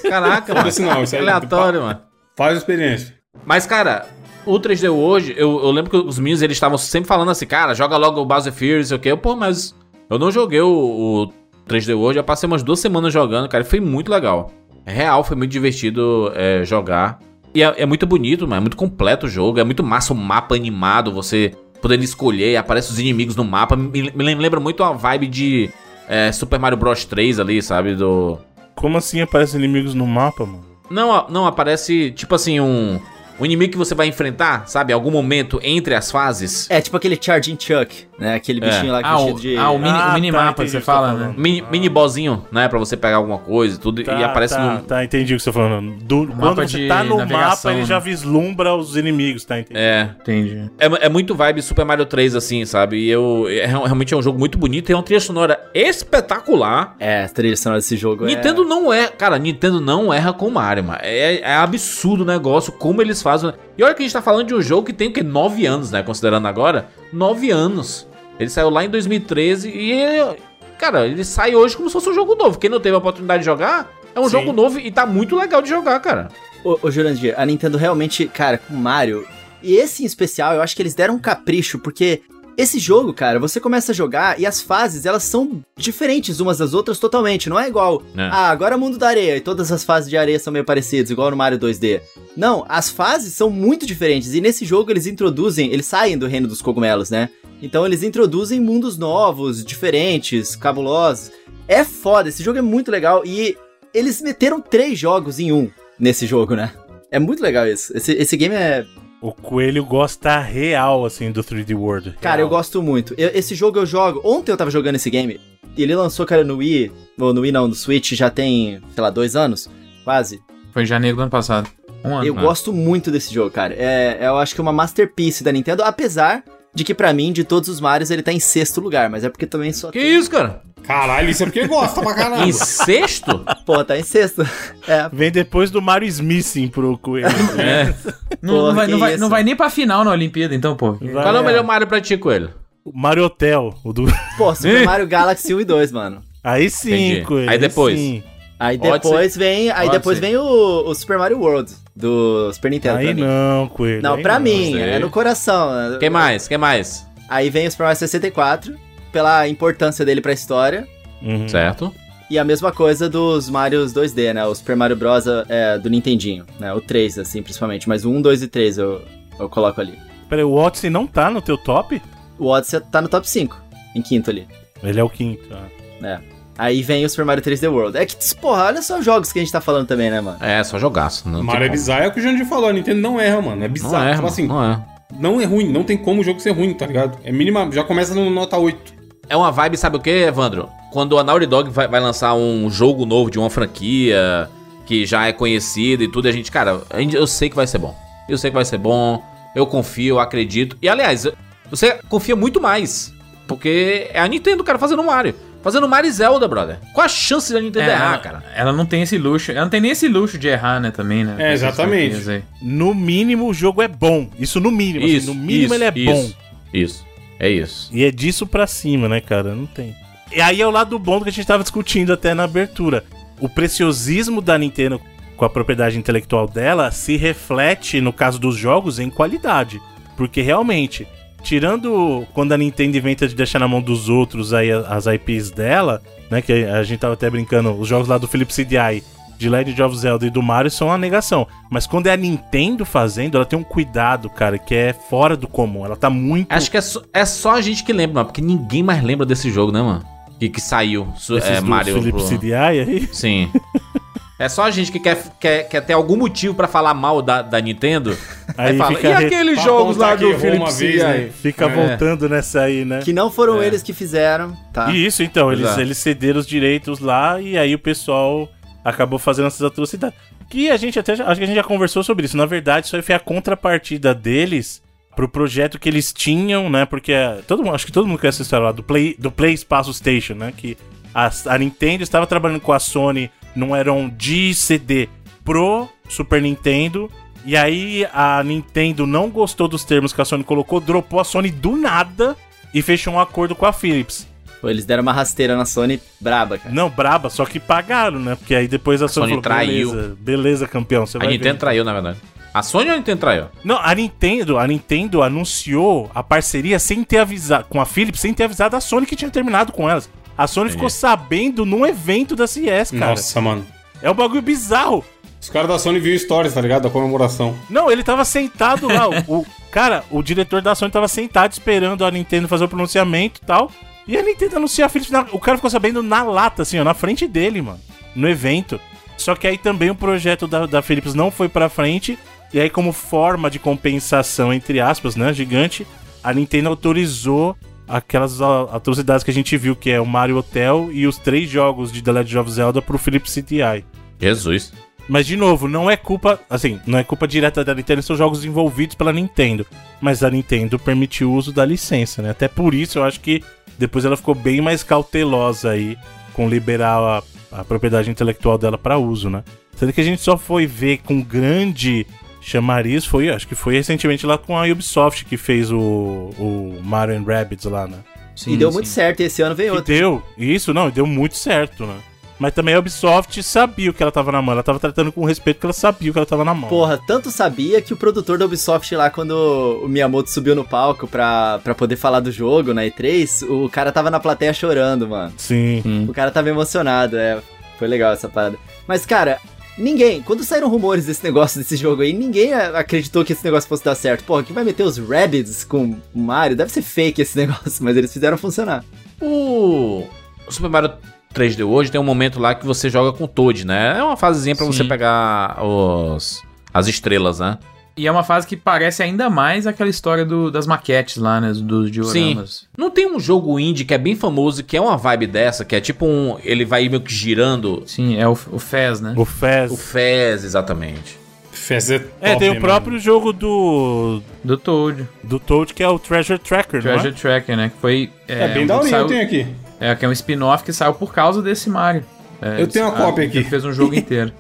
Caraca, mano. Foda-se não, isso aí- Aleatório, mano. Faz a experiência. Mas, cara, o 3D hoje, eu, eu lembro que os meninos eles estavam sempre falando assim, cara, joga logo o Bowser Fury, sei o quê. Eu, Pô, mas eu não joguei o, o 3D hoje, eu passei umas duas semanas jogando, cara, e foi muito legal. É real, foi muito divertido é, jogar. E é, é muito bonito, mano, é muito completo o jogo, é muito massa o mapa animado, você podendo escolher, aparece os inimigos no mapa. Me, me lembra muito a vibe de é, Super Mario Bros 3 ali, sabe? Do. Como assim aparecem inimigos no mapa, mano? Não, não, aparece tipo assim um. Um inimigo que você vai enfrentar, sabe? Em algum momento entre as fases. É tipo aquele Charging Chuck, né? Aquele É. bichinho lá que Ah, o, de... ah, o, mini, Ah, o minimapa tá, que entendi você o que você tá fala, né? Mini, mini bossinho, né? Pra você pegar alguma coisa e tudo. Tá, e aparece tá, no. tá, entendi o que você tá falando. Do- quando você tá no mapa, ele né? já vislumbra os inimigos, tá entendendo? É, Entendi. é. É muito vibe Super Mario 3, assim, sabe? E eu. É, realmente é um jogo muito bonito. Tem uma trilha sonora espetacular. É, a trilha sonora desse jogo Nintendo não é. Cara, Nintendo não erra com Mario, mano. É, é absurdo o negócio, como eles fazem. E olha que a gente tá falando de um jogo que tem o quê? 9 anos, né? Considerando agora. 9 anos. Ele saiu lá em 2013 e. ele- Cara, ele sai hoje como se fosse um jogo novo. Quem não teve a oportunidade de jogar, é um Sim. jogo novo e tá muito legal de jogar, cara. Ô, ô Jurandir, a Nintendo realmente, cara, com Mario, e esse em especial, eu acho que eles deram um capricho, porque esse jogo, cara, você começa a jogar e as fases, elas são diferentes umas das outras totalmente, não é igual, É. ah, agora é mundo da areia, e todas as fases de areia são meio parecidas, igual no Mario 2D. Não, as fases são muito diferentes, e nesse jogo eles introduzem, eles saem do reino dos cogumelos, né? Então eles introduzem mundos novos, diferentes, cabulosos. É foda, esse jogo é muito legal, e eles meteram três jogos em um nesse jogo, né? É muito legal isso. Esse, esse game é. O coelho gosta real, assim, do 3D World. Cara, eu Real. gosto muito. Eu- esse jogo eu jogo. Ontem eu tava jogando esse game. E ele lançou, cara, no Wii. Ou no Wii não, no Switch já tem, sei lá, dois anos. Quase. Foi em janeiro do ano passado. Um ano. Eu né? gosto muito desse jogo, cara. É, eu acho que é uma masterpiece da Nintendo, apesar de que pra mim, de todos os Marios, ele tá em sexto lugar. Mas é porque também só. Que isso, cara? Caralho, isso é porque gosta pra caralho. Em sexto? Pô, tá em sexto. É. Vem depois do Mario Smithing pro coelho. É. Não, Porra, não vai, não, vai, não vai nem pra final na Olimpíada, então, pô. Vai, Qual é o melhor Mario pra ti, Coelho? Mario Hotel. O do... Pô, Super Mario Galaxy 1 e 2, mano. Aí sim, Entendi. coelho. Aí depois? sim. Aí Odyssey. depois vem. Aí Odyssey. depois vem o, o Super Mario World do Super Nintendo. Aí pra mim. não, coelho. Não, pra mim, sei. é no coração. Quem mais? Quem mais? Aí vem o Super Mario 64, pela importância dele pra história. Uhum. Certo. E a mesma coisa dos Marios 2D, né? O Super Mario Bros. é, do Nintendinho, né? O 3, assim, principalmente. Mas o 1, 2 e 3 eu, eu coloco ali. Peraí, o Odyssey não tá no teu top? O Odyssey tá no top 5, em quinto ali. Ele é o quinto. ah. né? Aí vem o Super Mario 3D World. É que, porra, olha só os jogos que a gente tá falando também, né, mano? É, só jogaço. Não Mario é bizarro, é o que o Jandir falou. A Nintendo não erra, mano. É bizarro. Não é, Tipo assim, não é. não é ruim. Não tem como o jogo ser ruim, tá ligado? É mínima. Já começa no nota 8. É uma vibe, sabe o que, Evandro? Quando a Naughty Dog vai, vai lançar um jogo novo de uma franquia que já é conhecida e tudo, a gente, cara, eu sei que vai ser bom. Eu sei que vai ser bom, eu confio, eu acredito. E aliás, você confia muito mais. Porque é a Nintendo, cara, fazendo Mario. Fazendo Mario e Zelda, brother. Qual a chance da Nintendo É, errar, ela, cara? ela não tem esse luxo. Ela não tem nem esse luxo de errar, né, também, né? É, exatamente. No mínimo, o jogo é bom. Isso no mínimo. assim, no mínimo, ele é bom. isso, Isso, é isso. E é disso pra cima, né, cara? Não tem. E aí é o lado bom do que a gente tava discutindo até na abertura. O preciosismo da Nintendo com a propriedade intelectual dela se reflete, no caso dos jogos, em qualidade. Porque realmente, tirando quando a Nintendo inventa de deixar na mão dos outros aí as IPs dela, né? Que a gente tava até brincando, os jogos lá do Philips CDI, de Legend of Zelda e do Mario são uma negação. Mas quando é a Nintendo fazendo, ela tem um cuidado, cara, que é fora do comum. Ela tá muito. Acho que é só, é só a gente que lembra, mano, porque ninguém mais lembra desse jogo, né, mano? Que, que saiu. Esses É, Mario. Philips pro- CDI aí. Sim. É só a gente que quer, quer, quer ter algum motivo pra falar mal da, da Nintendo. Aí fala, fica e re- aqueles jogos lá do Philips vez, né? Fica É. voltando nessa aí, né? Que não foram É. eles que fizeram, tá? E isso, então, eles, Exato. eles cederam os direitos lá e aí o pessoal acabou fazendo essas atrocidades. Que a gente até acho que a gente já conversou sobre isso. Na verdade, isso aí foi a contrapartida deles pro projeto que eles tinham, né? Porque é, todo mundo, acho que todo mundo conhece essa história lá do Play, do Play Espaço Station, né? Que a, a Nintendo estava trabalhando com a Sony num Eron de CD pro Super Nintendo. E aí a Nintendo não gostou dos termos que a Sony colocou, dropou a Sony do nada e fechou um acordo com a Philips. Pô, Eles deram uma rasteira na Sony braba, cara. Não, braba, só que pagaram, né? Porque aí depois a, Sony, Sony falou, traiu. beleza, beleza, campeão, você A vai Nintendo ver. traiu, na verdade. A Sony ou a Nintendo traiu? Não, a Nintendo, a Nintendo anunciou a parceria sem ter avisado, com a Philips, sem ter avisado a Sony que tinha terminado com elas. A Sony ficou sabendo num evento da CS, cara. Nossa, mano. É um bagulho bizarro. Os caras da Sony viu stories, tá ligado? Da comemoração. Não, ele tava sentado lá. o, o- cara, o diretor da Sony tava sentado esperando a Nintendo fazer o pronunciamento e tal. E a Nintendo anunciar a Philips. na- o cara ficou sabendo na lata, assim, ó, na frente dele, mano. No evento. Só que aí também o projeto da, da Philips não foi pra frente. E aí, como forma de compensação, entre aspas, né, gigante, a Nintendo autorizou aquelas atrocidades que a gente viu, que é o Mario Hotel e os três jogos de The Legend of Zelda pro Philips CTI. Jesus. Mas, de novo, não é culpa. Assim, não é culpa direta da Nintendo, são jogos desenvolvidos pela Nintendo. Mas a Nintendo permitiu o uso da licença, né? Até por isso eu acho que depois ela ficou bem mais cautelosa aí com liberar a, a propriedade intelectual dela para uso, né? Sendo que a gente só foi ver com grande chamariz, foi, acho que foi recentemente lá com a Ubisoft que fez o, o Mario and Rabbids lá, né? Sim, e deu sim. muito certo, e esse ano veio E outro. deu, isso não, e deu muito certo, né? Mas também a Ubisoft sabia o que ela tava na mão. Ela tava tratando com respeito porque ela sabia o que ela tava na mão. Porra, tanto sabia que o produtor da Ubisoft lá, quando o Miyamoto subiu no palco pra, pra poder falar do jogo na E3, o cara tava na plateia chorando, mano. Sim. O cara tava emocionado, é. Foi legal essa parada. Mas, cara, ninguém, quando saíram rumores desse negócio, desse jogo aí, ninguém acreditou que esse negócio fosse dar certo. Porra, quem vai meter os Rabbids com o Mario? Deve ser fake esse negócio, mas eles fizeram funcionar. O Super Mario 3D hoje tem um momento lá que você joga com o Toad, né? É uma fasezinha pra Sim. você pegar os as estrelas, né? E é uma fase que parece ainda mais aquela história do- das maquetes lá, né? Dos dioramas. Não tem um jogo indie que é bem famoso, que é uma vibe dessa, que é tipo um. Ele vai meio que girando. Sim, é o, o Fez, né? O Fez. O Fez, exatamente. Fez é top, É, tem o mano. próprio jogo do. Do Toad. Do Toad, que é o Treasure Tracker, Treasure não é? Tracker, né? Que foi. É, bem um da saiu- eu tenho aqui. É, que é um spin-off que saiu por causa desse Mario. É, Eu tenho uma a- cópia aqui. que fez um jogo inteiro.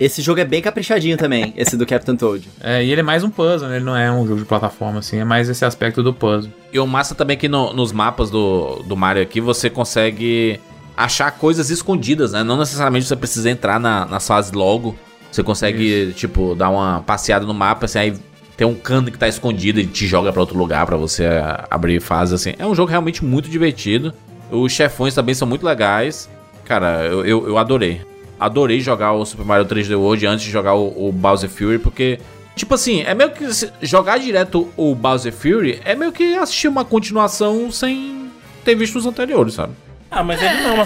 Esse jogo é bem caprichadinho também, esse do Captain Toad. É, e ele é mais um puzzle, né? Ele não é um jogo de plataforma, assim. É mais esse aspecto do puzzle. E o massa também é que no- nos mapas do, do Mario aqui você consegue achar coisas escondidas, né? Não necessariamente você precisa entrar na, nas fases logo. Você consegue, tipo, dar uma passeada no mapa, assim, aí tem um cano que tá escondido e te joga pra outro lugar pra você abrir fase, assim. É um jogo realmente muito divertido. Os chefões também são muito legais. Cara, eu, eu, eu adorei. Adorei jogar o Super Mario 3D World antes de jogar o, o Bowser Fury, porque Tipo assim, é meio que jogar direto o Bowser Fury é meio que assistir uma continuação sem ter visto os anteriores, sabe? Ah, mas ele não é uma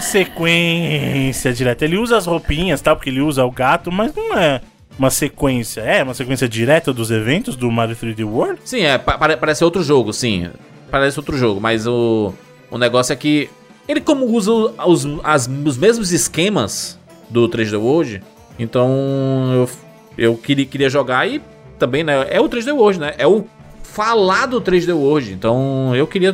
sequência direta. Ele usa as roupinhas, tá? Porque ele usa o gato, mas não é uma sequência. É uma sequência direta dos eventos do Mario 3D World? Sim, é, pa- pare- parece outro jogo, sim. Parece outro jogo, mas o, o negócio é que ele como usa os, as- os mesmos esquemas do 3D World, então eu, eu queria, queria jogar e também, né, é o 3D World, né? É o falado 3D World, então eu queria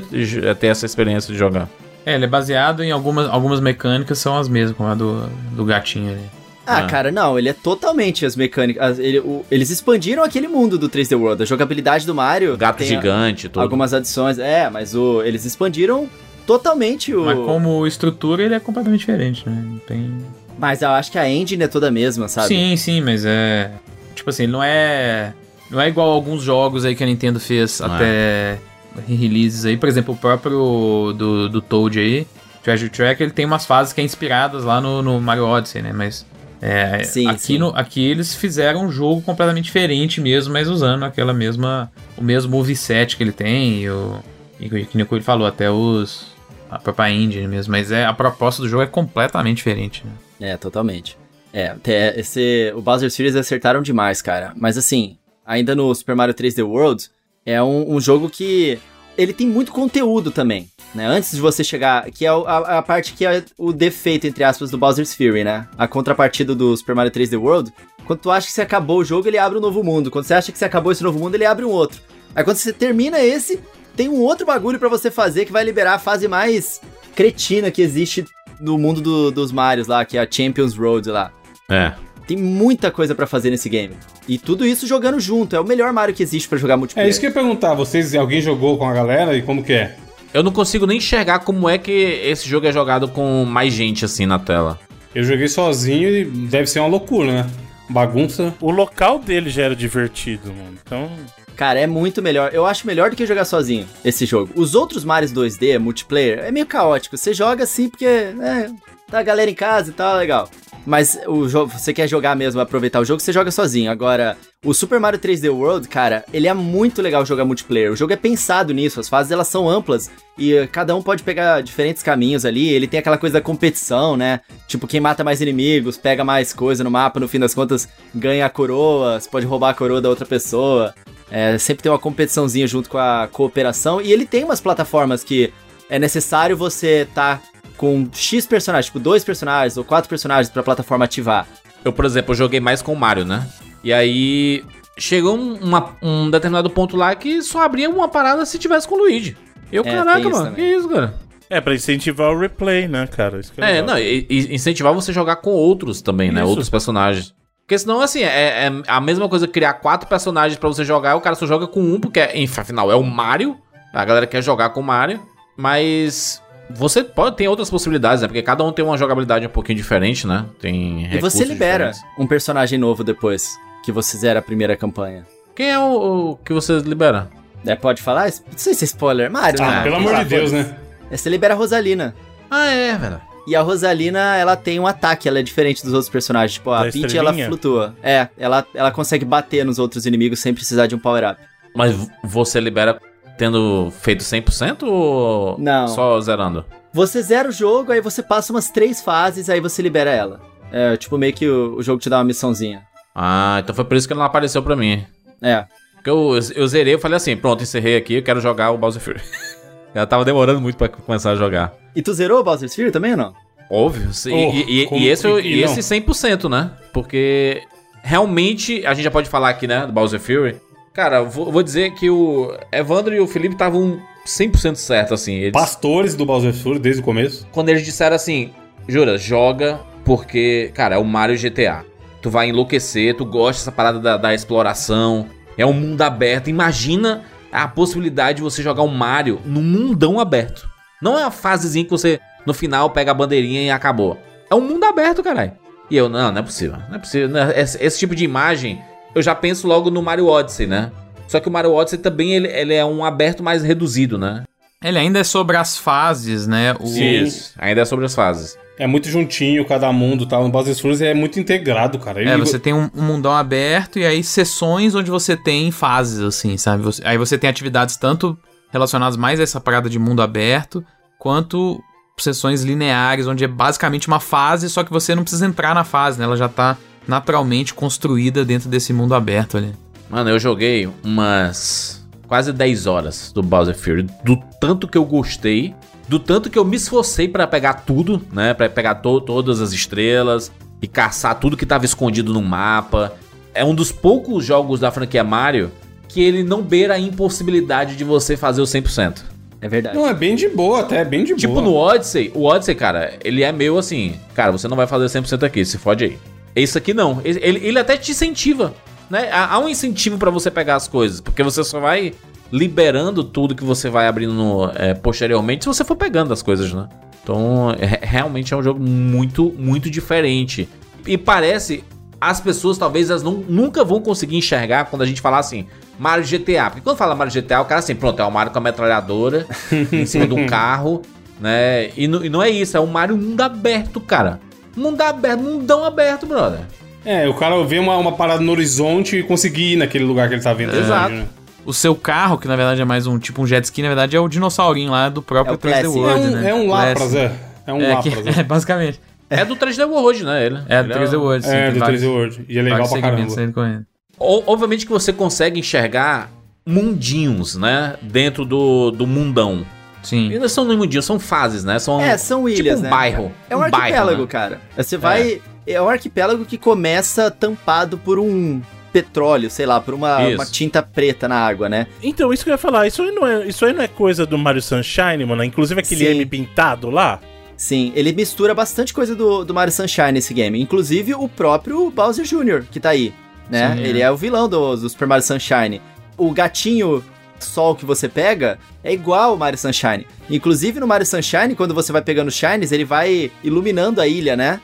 ter essa experiência de jogar. É, ele é baseado em algumas, algumas mecânicas, são as mesmas, como a do, do gatinho ali. Ah, Ah. cara, não, ele é totalmente as mecânicas. as- ele- o- eles expandiram aquele mundo do 3D World. A jogabilidade do Mario. Gato tem a- gigante, tudo. Algumas adições. É, mas o, eles expandiram totalmente o. Mas como estrutura, ele é completamente diferente, né? Não tem... Mas eu acho que a engine é toda a mesma, sabe? Sim, sim, mas é. Tipo assim, não é. Não é igual alguns jogos aí que a Nintendo fez Não até releases aí. Por exemplo, o próprio do, do Toad aí, Treasure Track, ele tem umas fases que é inspiradas lá no, no Mario Odyssey, né? Mas. É, Sim, aqui, sim. No, aqui eles fizeram um jogo completamente diferente mesmo, mas usando aquela mesma. O mesmo moveset que ele tem e o. E que o Coelho falou, até os. A própria engine mesmo. Mas é, a proposta do jogo é completamente diferente, né? É, totalmente. É, até esse, o Bowser Series acertaram demais, cara. Mas assim, ainda no Super Mario 3D World, é um, um jogo que ele tem muito conteúdo também, né? Antes de você chegar, que é a, a parte que é o defeito, entre aspas, do Bowser's Fury, né? A contrapartida do Super Mario 3D World, quando tu acha que você acabou o jogo, ele abre um novo mundo. Quando você acha que você acabou esse novo mundo, ele abre um outro. Aí quando você termina esse, tem um outro bagulho pra você fazer que vai liberar a fase mais cretina que existe no mundo do- dos Marios lá, que é a Champions Road lá. É. Tem muita coisa pra fazer nesse game. E tudo isso jogando junto. É o melhor Mario que existe pra jogar É multiplayer. isso que eu ia perguntar. Vocês, alguém jogou com a galera e como que é? Eu não consigo nem enxergar como é que esse jogo é jogado com mais gente assim na tela. Eu joguei sozinho e deve ser uma loucura, né? Bagunça. O local dele já era divertido, mano. Então. Cara, é muito melhor. Eu acho melhor do que jogar sozinho esse jogo. Os outros Marios 2D, multiplayer, é meio caótico. Você joga assim porque, é, tá a galera em casa e tal, legal. Mas o jogo, você quer jogar mesmo, aproveitar o jogo, você joga sozinho. Agora, o Super Mario 3D World, cara, ele é muito legal jogar multiplayer. O jogo é pensado nisso, as fases elas são amplas e eh, cada um pode pegar diferentes caminhos ali. Ele tem aquela coisa da competição, né? Tipo, quem mata mais inimigos, pega mais coisa no mapa, no fim das contas, ganha a coroa, você pode roubar a coroa da outra pessoa. É, sempre tem uma competiçãozinha junto com a cooperação. E ele tem umas plataformas que é necessário você tá com X personagens, tipo dois personagens ou quatro personagens pra plataforma ativar. Eu, por exemplo, eu joguei mais com o Mario, né? E aí chegou um, uma- um determinado ponto lá que só abria uma parada se tivesse com o Luigi. Eu, É, caraca, mano, que também. isso, cara? É, pra incentivar o replay, né, cara? Isso que É, legal. não, e, e incentivar você a jogar com outros também, né? Isso. Outros personagens. Porque senão, assim, é, é a mesma coisa criar quatro personagens pra você jogar, o cara só joga com um, porque, enfim, afinal, é o Mario. A galera quer jogar com o Mario. Mas você pode ter outras possibilidades, né? Porque cada um tem uma jogabilidade um pouquinho diferente, né? Tem E você libera diferentes. um personagem novo depois que você zera a primeira campanha. Quem é o, o que você libera? É, pode falar? Não sei se é spoiler. Mario, Ah, né? pelo amor de Deus, né? É, Você libera a Rosalina. Ah, é, velho. E a Rosalina, ela tem um ataque, ela é diferente dos outros personagens. Tipo, a Da Peach, ela flutua. É, ela, ela consegue bater nos outros inimigos sem precisar de um power-up. Mas você libera tendo feito 100% ou Não. só zerando? Você zera o jogo, aí você passa umas três fases, aí você libera ela. É, tipo, meio que o, o jogo te dá uma missãozinha. Ah, então foi por isso que ele não apareceu pra mim. É. Porque eu, eu zerei, eu falei assim, pronto, encerrei aqui, eu quero jogar o Bowser Fury. Ela tava demorando muito pra começar a jogar. E tu zerou o Bowser's Fury também ou não? Óbvio, sim. Oh, e, e- e esse, eu- e e esse 100%, né? Porque realmente, a gente já pode falar aqui, né, do Bowser Fury. Cara, vou, vou dizer que o Evandro e o Felipe estavam 100% certo, assim. Eles, Pastores do Bowser Fury desde o começo. quando eles disseram assim, Jura, joga porque, cara, é o Mario GTA. Tu vai enlouquecer, tu gosta dessa parada da, da exploração, é um mundo aberto. Imagina a possibilidade de você jogar um Mario num mundão aberto. Não é uma fasezinha que você, no final, pega a bandeirinha e acabou. É um mundo aberto, caralho. E eu, não, não é possível. Não é possível. não é- esse, esse tipo de imagem, eu já penso logo no Mario Odyssey, né? Só que o Mario Odyssey também, ele, ele é um aberto mais reduzido, né? Ele ainda é sobre as fases, né? O, Isso. Ainda é sobre as fases. É muito juntinho, cada mundo tal. No Bowser Fury é muito integrado, cara. É, E você tem um, um mundão aberto e aí sessões onde você tem fases, assim, sabe? Você- aí você tem atividades tanto relacionadas mais a essa parada de mundo aberto, quanto sessões lineares, onde é basicamente uma fase, só que você não precisa entrar na fase, né? Ela já tá naturalmente construída dentro desse mundo aberto ali. Mano, eu joguei umas quase 10 horas do Bowser Fury, do tanto que eu gostei, do tanto que eu me esforcei pra pegar tudo, né, Pra pegar to- todas as estrelas e caçar tudo que tava escondido no mapa. É um dos poucos jogos da franquia Mario que ele não beira a impossibilidade de você fazer o 100%. É verdade. Não, é bem de boa até, é bem de Tipo boa. no Odyssey, o Odyssey, cara, ele é meio assim, cara, você não vai fazer 100% aqui, se fode aí. Esse aqui não, ele, ele- até te incentiva, né? Há, um incentivo pra você pegar as coisas, porque você só vai liberando tudo que você vai abrindo no, é, posteriormente se você for pegando as coisas, né? Então, é- realmente é um jogo muito, muito diferente. E parece, as pessoas talvez elas não- nunca vão conseguir enxergar quando a gente falar assim, Mario GTA. Porque quando fala Mario GTA, o cara assim, pronto, é o Mario com a metralhadora em cima de um carro, né? E, não- e não é isso, é um Mario mundo aberto, cara. Mundo aberto, mundão aberto, brother. É, o cara vê uma, uma parada no horizonte e conseguir ir naquele lugar que ele tá vendo. Exato. Né? O seu carro, que na verdade é mais um tipo um jet ski, na verdade é o dinossaurinho lá do próprio É o 3D Classic. É World, um, né? é um Lapras, Classic. é. É um É, que- Lapras. é, basicamente. É do 3D World, né? Ele. É, do Ele 3D World, sim. É, do vários- 3D World. E é legal pra caramba. Obviamente que você consegue enxergar mundinhos, né? Dentro do, do mundão. Sim. E não são nem mundinhos, são fases, né? São É, são ilhas, tipo um né? bairro. É um, bairro, arquipélago, né? cara. Você vai. É. um arquipélago que começa tampado por um petróleo, sei lá, por uma, uma tinta preta na água, né? Então, isso que eu ia falar, isso aí não é, isso aí não é coisa do Mario Sunshine, mano? Inclusive aquele Sim. M pintado lá? Sim, ele mistura bastante coisa do, do Mario Sunshine nesse game. Inclusive o próprio Bowser Jr., que tá aí, né? Sim, é. ele é o vilão do, do Super Mario Sunshine. O gatinho sol que você pega é igual ao Mario Sunshine. Inclusive no Mario Sunshine, quando você vai pegando shines, ele vai iluminando a ilha, né?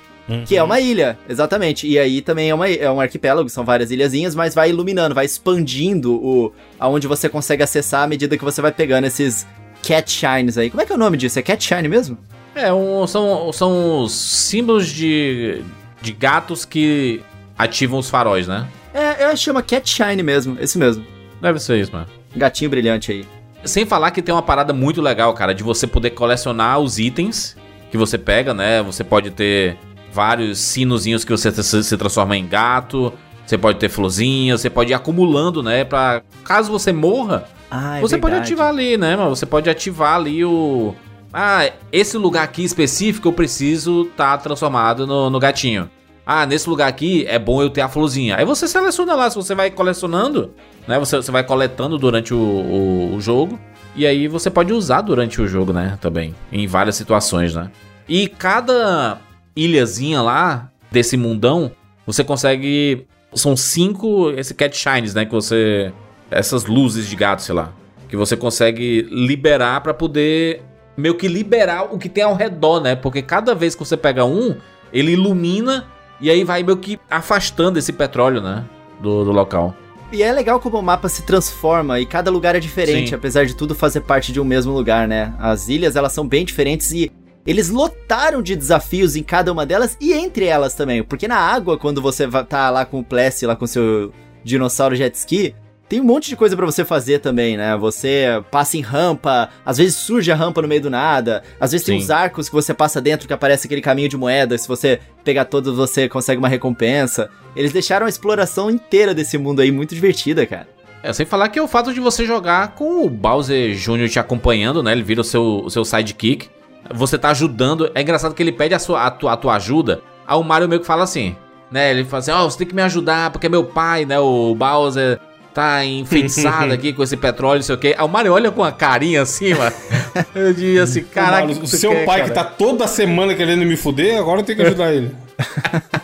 Que é uma ilha, exatamente. E aí também é, uma, é um arquipélago, são várias ilhazinhas, mas vai iluminando, vai expandindo o aonde você consegue acessar à medida que você vai pegando esses cat shines aí. Como é que é o nome disso? É cat shine mesmo? É, um- são, são os símbolos de, de gatos que ativam os faróis, né? É, eu acho que chama cat shine mesmo, esse mesmo. Deve ser isso, mano. Gatinho brilhante aí. Sem falar que tem uma parada muito legal, cara, de você poder colecionar os itens que você pega, né? Você pode ter vários sinozinhos que você se, transforma em gato. Você pode ter florzinhas, você pode ir acumulando, né? Pra caso você morra, Ah, é você pode verdade. ativar ali, né, mano? Você pode ativar ali o. Ah, esse lugar aqui específico eu preciso estar transformado no, no gatinho. Ah, nesse lugar aqui é bom eu ter a florzinha. Aí você seleciona lá, se você vai colecionando, né? Você, você vai coletando durante o, o, o jogo. E aí você pode usar durante o jogo, né? Também. Em várias situações, né? E cada ilhazinha lá, desse mundão, você consegue. São cinco. Esse Cat Shines, né? Que você. Essas luzes de gato, sei lá. Que você consegue liberar pra poder. Meio que liberar o que tem ao redor, né? Porque cada vez que você pega um, ele ilumina e aí vai meio que afastando esse petróleo, né? Do, do local. E é legal como o mapa se transforma e cada lugar é diferente, Sim. apesar de tudo fazer parte de um mesmo lugar, né? As ilhas, elas são bem diferentes e eles lotaram de desafios em cada uma delas e entre elas também. Porque na água, quando você tá lá com o Plessy, lá com seu dinossauro jet ski, tem um monte de coisa pra você fazer também, né? Você passa em rampa, às vezes surge a rampa no meio do nada, às vezes tem Sim. uns arcos que você passa dentro que aparece aquele caminho de moeda, se você pegar todos você consegue uma recompensa. Eles deixaram a exploração inteira desse mundo aí muito divertida, cara. É, sem falar que é o fato de você jogar com o Bowser Jr. te acompanhando, né? Ele vira o seu, o seu sidekick. Você tá ajudando. É engraçado que ele pede a, sua, a, tua, a tua ajuda. Aí o Mario meio que fala assim, né? Ele fala assim, ó, você tem que me ajudar, porque é meu pai, né? O Bowser tá enfeitiçado aqui com esse petróleo, não sei o quê. Aí o Mario olha com uma carinha assim, mano. Eu digo assim, caraca, o seu pai que tá toda semana querendo me fuder, agora eu tenho que ajudar ele.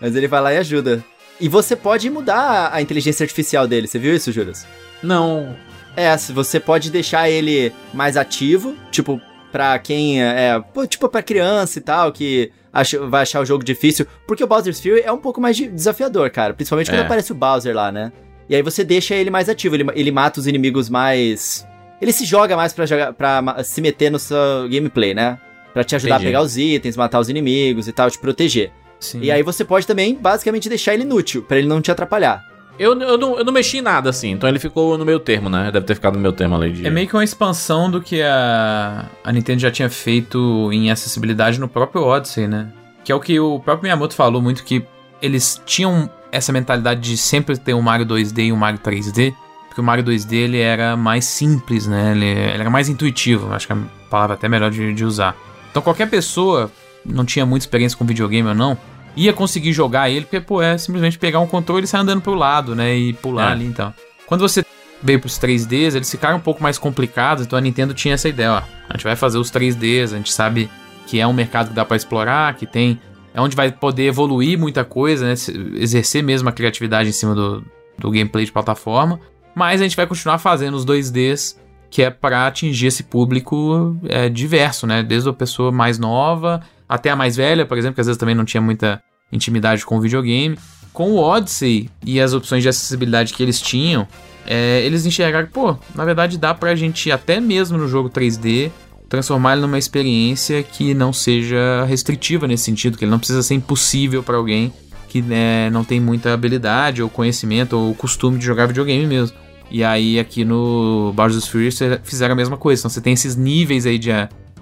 Mas ele vai lá e ajuda. E você pode mudar a- a inteligência artificial dele, você viu isso, Juras? Não, É, você pode deixar ele mais ativo, tipo, pra quem é, é, tipo, pra criança e tal, que acha- vai achar o jogo difícil, porque o Bowser's Fury é um pouco mais de- desafiador, cara, principalmente quando É. aparece o Bowser lá, né? E aí você deixa ele mais ativo, ele, ele mata os inimigos mais... Ele se joga mais pra, jogar, pra se meter no seu gameplay, né? Pra te ajudar Entendi. a pegar os itens, matar os inimigos e tal, te proteger. Sim. E aí você pode também, basicamente, deixar ele inútil, pra ele não te atrapalhar. Eu, eu, não, eu não mexi em nada assim. Então ele ficou no meio termo, né? Deve ter ficado no meu termo ali de. É meio que uma expansão do que a, a Nintendo já tinha feito em acessibilidade no próprio Odyssey, né? Que é o que o próprio Miyamoto falou muito, que eles tinham essa mentalidade de sempre ter um Mario 2D e um Mario 3D, porque o Mario 2D ele era mais simples, né? Ele, ele era mais intuitivo, acho que é a palavra até melhor de, de usar. Então qualquer pessoa, não tinha muita experiência com videogame ou não, ia conseguir jogar ele, porque, pô, é simplesmente pegar um controle e sair andando pro lado, né? E pular É. ali então. Quando você veio pros 3Ds, eles ficaram um pouco mais complicados, então a Nintendo tinha essa ideia, ó. A gente vai fazer os 3Ds, a gente sabe que é um mercado que dá pra explorar, que tem. É onde vai poder evoluir muita coisa, né? Exercer mesmo a criatividade em cima do, do gameplay de plataforma. Mas a gente vai continuar fazendo os 2Ds, que é para atingir esse público é, diverso, né? Desde a pessoa mais nova até a mais velha, por exemplo, que às vezes também não tinha muita intimidade com o videogame. Com o Odyssey e as opções de acessibilidade que eles tinham, é, eles enxergaram pô, na verdade dá pra gente, até mesmo no jogo 3D, transformar ele numa experiência que não seja restritiva nesse sentido, que ele não precisa ser impossível para alguém que né, não tem muita habilidade ou conhecimento ou costume de jogar videogame mesmo. E aí aqui no Bowser's Fury fizeram a mesma coisa. Então você tem esses níveis aí de,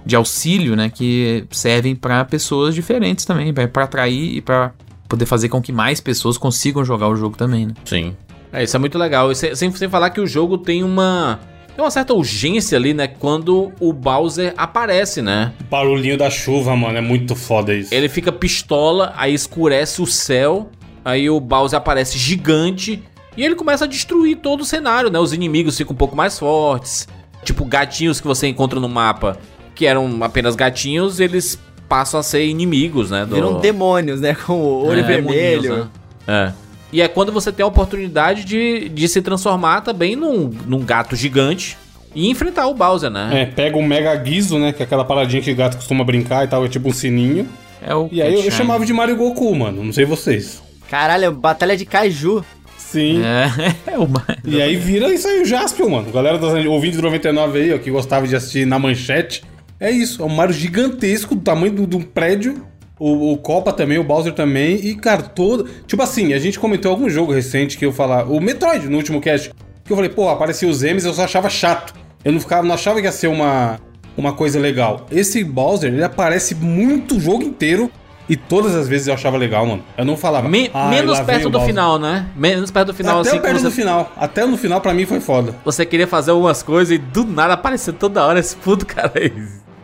de auxílio, né, que servem para pessoas diferentes também, para atrair e para poder fazer com que mais pessoas consigam jogar o jogo também, né? Sim. É, isso é muito legal. E sem, sem falar que o jogo tem uma tem uma certa urgência ali, né? Quando o Bowser aparece, né? O barulhinho da chuva, mano, é muito foda isso. Ele fica pistola, aí escurece o céu, aí o Bowser aparece gigante e ele começa a destruir todo o cenário, né? Os inimigos ficam um pouco mais fortes. Tipo, gatinhos que você encontra no mapa, que eram apenas gatinhos, eles passam a ser inimigos, né? Do... Viram demônios, né? Com o olho é, vermelho. Né? É. E é quando você tem a oportunidade de, de se transformar também num, num gato gigante e enfrentar o Bowser, né? É, pega o Mega Guizo, né? Que é aquela paradinha que o gato costuma brincar e tal, é tipo um sininho. É o e aí eu, eu, chamava de Mario Goku, mano. Não sei vocês. Caralho, batalha de Kaiju. Sim. É, é o E aí vira isso aí o Jaspion, mano. Galera das ouvintes do 99 aí, ó, que gostava de assistir na manchete. É isso, é um Mario gigantesco, do tamanho de um prédio o, o, Copa também, o Bowser também. E, cara, todo. Tipo assim, a gente comentou algum jogo recente que eu falar. O Metroid, no último cast. Que eu falei, pô, apareceu os M's, eu só achava chato. Eu não ficava, não achava que ia ser uma, uma coisa legal. Esse Bowser, ele aparece muito o jogo inteiro. E todas as vezes eu achava legal, mano. Eu não falava. Me, ah, menos perto do final, né? Menos perto do final, Até assim. perto você... do final. Até no final, pra mim, foi foda. Você queria fazer algumas coisas e do nada apareceu toda hora esse puto cara aí.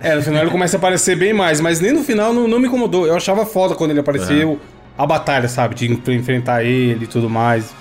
É, no final ele começa a aparecer bem mais, mas nem no final não, não me incomodou. Eu achava foda quando ele apareceu. É. A batalha, sabe? De enfrentar ele e tudo mais.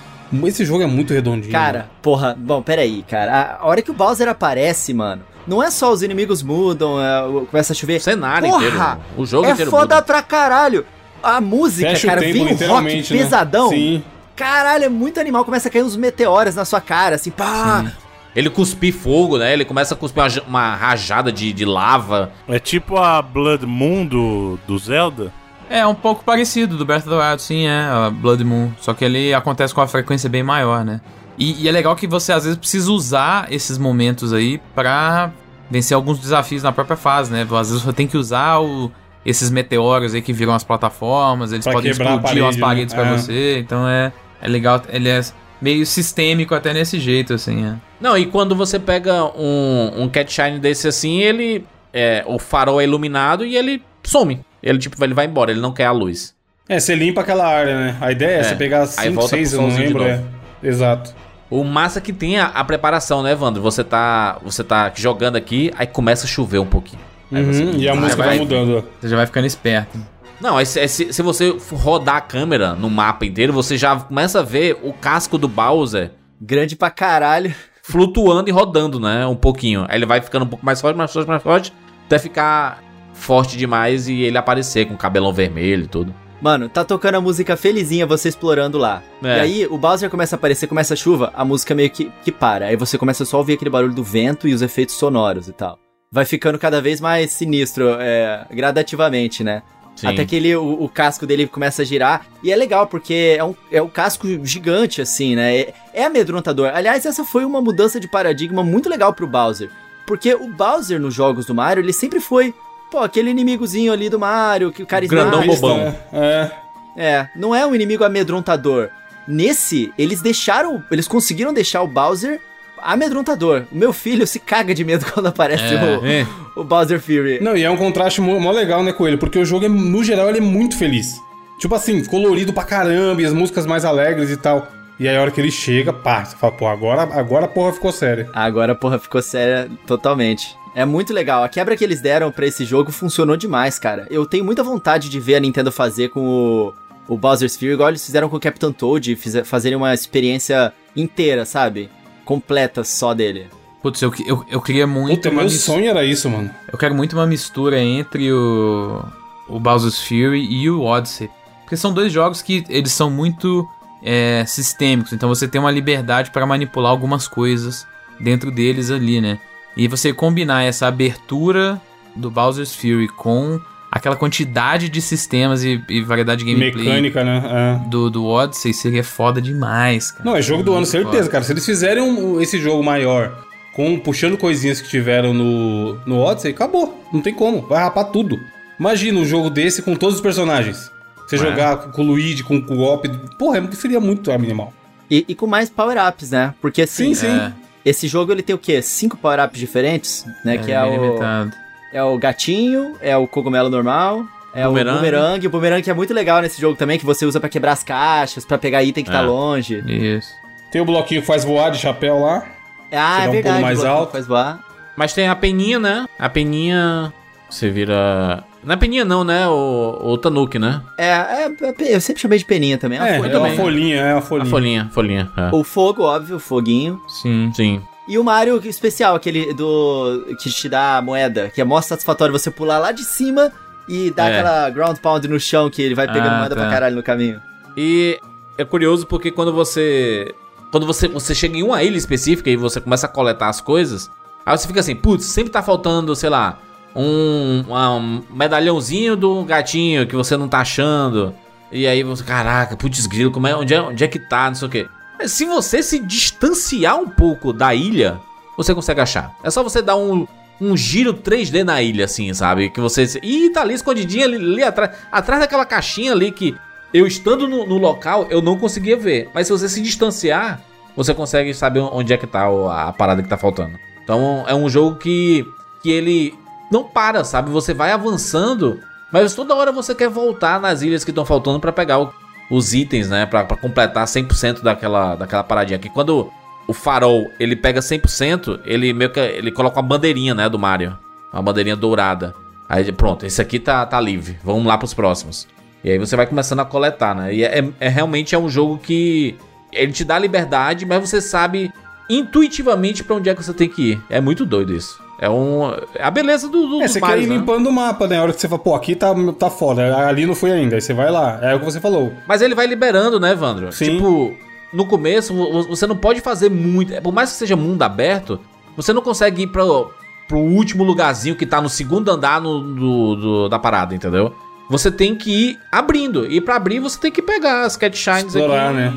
Esse jogo é muito redondinho. Cara, mano. porra, bom, peraí, cara. A hora que o Bowser aparece, mano, não é só os inimigos mudam, é, começa a chover. O cenário porra, inteiro. O jogo é inteiro. É foda muda. pra caralho. A música, Fecha cara, vem o rock né? pesadão. Sim. Caralho, é muito animal. Começa a cair uns meteoros na sua cara, assim, pá. Sim. Ele cuspir fogo, né? Ele começa a cuspir uma, uma rajada de, de lava. É tipo a Blood Moon do, do Zelda? É, um pouco parecido do Breath of the Wild, sim, é, a Blood Moon. Só que ele acontece com uma frequência bem maior, né? E, e, é legal que você às vezes precisa usar esses momentos aí pra vencer alguns desafios na própria fase, né? Às vezes você tem que usar o, esses meteoros aí que viram as plataformas, eles pra podem explodir parede, as paredes né? pra é. você. Então é, é legal, ele é meio sistêmico até nesse jeito, assim, é. Não, e quando você pega um, um Cat Shine desse assim, ele. É, o farol é iluminado e ele some. Ele, tipo, ele vai embora, ele não quer a luz. É, você limpa aquela área, né? A ideia é, é você pegar 5, 6, eu não lembro. É. Exato. O massa que tem a, a, preparação, né, Evandro? Você tá, você tá jogando aqui, aí começa a chover um pouquinho. Uhum, você, e a música vai, vai mudando. Você já vai ficando esperto. Não, se, se, você rodar a câmera no mapa inteiro, você já começa a ver o casco do Bowser. Grande pra caralho flutuando e rodando, né? Um pouquinho. Aí ele vai ficando um pouco mais forte, mais forte, mais forte, até ficar forte demais e ele aparecer com cabelão vermelho e tudo. Mano, tá tocando a música felizinha, você explorando lá. É. E aí o Bowser começa a aparecer, começa a chuva, a música meio que, que para. Aí você começa só a ouvir aquele barulho do vento e os efeitos sonoros e tal. Vai ficando cada vez mais sinistro, é, gradativamente, né? Sim. Até que ele, o, o, casco dele começa a girar. E é legal, porque é um, é um casco gigante, assim, né? É, é amedrontador. Aliás, essa foi uma mudança de paradigma muito legal pro Bowser. Porque o Bowser nos jogos do Mario, ele sempre foi, pô, aquele inimigozinho ali do Mario, que o cara Grandão bobão. É. É, não é um inimigo amedrontador. Nesse, eles deixaram, eles conseguiram deixar o Bowser amedrontador. O meu filho se caga de medo quando aparece é, o, é. o Bowser Fury. Não, e é um contraste mó legal, né, com ele, porque o jogo, é, no geral, ele é muito feliz. Tipo assim, colorido pra caramba, e as músicas mais alegres e tal. E aí a hora que ele chega, pá, você fala, pô, agora, agora a porra ficou séria. Agora a porra ficou séria totalmente. É muito legal. A quebra que eles deram para esse jogo funcionou demais, cara. Eu tenho muita vontade de ver a Nintendo fazer com o, o Bowser's Fury, igual eles fizeram com o Captain Toad, fazerem uma experiência inteira, sabe? Completa só dele. Putz, eu, eu, eu queria muito. Puta, meu sonho era isso, mano. Eu quero muito uma mistura entre o, o Bowser's Fury e o Odyssey. Porque são dois jogos que eles são muito é, sistêmicos. Então você tem uma liberdade para manipular algumas coisas dentro deles ali, né? E você combinar essa abertura do Bowser's Fury com aquela quantidade de sistemas e, e variedade de gameplay Mecânica, né? É. do, do Odyssey seria foda demais, cara. Não, é jogo do ano, certeza, foda. cara. Se eles fizerem um- esse jogo maior, com puxando coisinhas que tiveram no, no Odyssey, acabou. Não tem como. Vai rapar tudo. Imagina um jogo desse com todos os personagens. Você É. jogar com o Luigi, com o co-op. Porra, é- seria muito animal. E, e com mais power-ups, né? Porque assim, Sim, sim. É, esse jogo ele tem o quê? Cinco power-ups diferentes, né? que é o, limitado. É o gatinho, é o cogumelo normal, é Bumerangue. o bumerangue. O bumerangue é muito legal nesse jogo também, que você usa pra quebrar as caixas, pra pegar item que tá É. longe. Isso. Tem o bloquinho que faz voar de chapéu lá. Ah, Você é dá um verdade. pulo mais alto. Faz voar. Mas tem a peninha, né? A peninha. Você vira. Não é peninha, não, né? O, o Tanuki, né? É, é, é, eu sempre chamei de peninha também. É, uma é folha uma também. folhinha, é uma A folhinha. folhinha, folhinha. é. O fogo, óbvio, o foguinho. Sim. Sim. E o Mario especial, aquele do. que te dá a moeda, que é mó satisfatório você pular lá de cima e dar É. aquela ground pound no chão que ele vai pegando Ah, moeda tá. pra caralho no caminho. E é curioso porque quando você. Quando você, você chega em uma ilha específica e você começa a coletar as coisas, aí você fica assim, putz, sempre tá faltando, sei lá, um, um medalhãozinho do gatinho que você não tá achando. E aí você, caraca, putz grilo, como é, onde, é, onde é que tá, não sei o quê. Mas Se você se distanciar um pouco da ilha, você consegue achar. É só você dar um, um giro 3D na ilha, assim, sabe? Que você. Ih, tá ali escondidinha ali, ali atrás. Atrás daquela caixinha ali que eu estando no, no local, eu não conseguia ver. Mas se você se distanciar, você consegue saber onde é que tá a parada que tá faltando. Então é um jogo que, que ele não para, sabe? Você vai avançando, mas toda hora você quer voltar nas ilhas que estão faltando pra pegar o- os itens, né? Pra, pra completar 100% daquela, daquela paradinha. Que quando o farol ele pega 100%, ele meio que ele coloca uma bandeirinha, né? Do Mario. Uma bandeirinha dourada. Aí pronto, esse aqui tá, tá livre. Vamos lá pros próximos. E aí você vai começando a coletar, né? E é, é- realmente é um jogo que ele te dá liberdade, mas você sabe intuitivamente pra onde é que você tem que ir. É muito doido isso. É um é a beleza do, do É, você quer ir né? limpando o mapa, né? A hora que você fala, pô, aqui tá, tá foda, ali não foi ainda. Aí você vai lá. É o que você falou. Mas ele vai liberando, né, Evandro? Sim. Tipo, no começo vo- você não pode fazer muito. Por mais que seja mundo aberto, você não consegue ir pro, pro último lugarzinho que tá no segundo andar no- do, do- da parada, entendeu? Você tem que ir abrindo. E pra abrir você tem que pegar as cat shines Explorar, aqui né?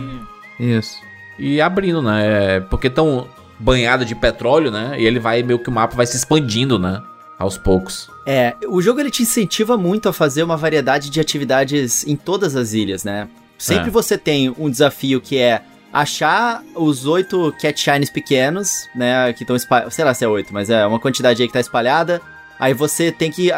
Isso. e abrindo, né? É, Porque tão banhada de petróleo, né? E ele vai meio que o mapa vai se expandindo, né? Aos poucos. É, o jogo ele te incentiva muito a fazer uma variedade de atividades em todas as ilhas, né? Sempre É. você tem um desafio que é achar os oito cat shines pequenos, né? Que estão espalhados. Sei lá se é oito, mas é uma quantidade aí que tá espalhada. Aí você tem que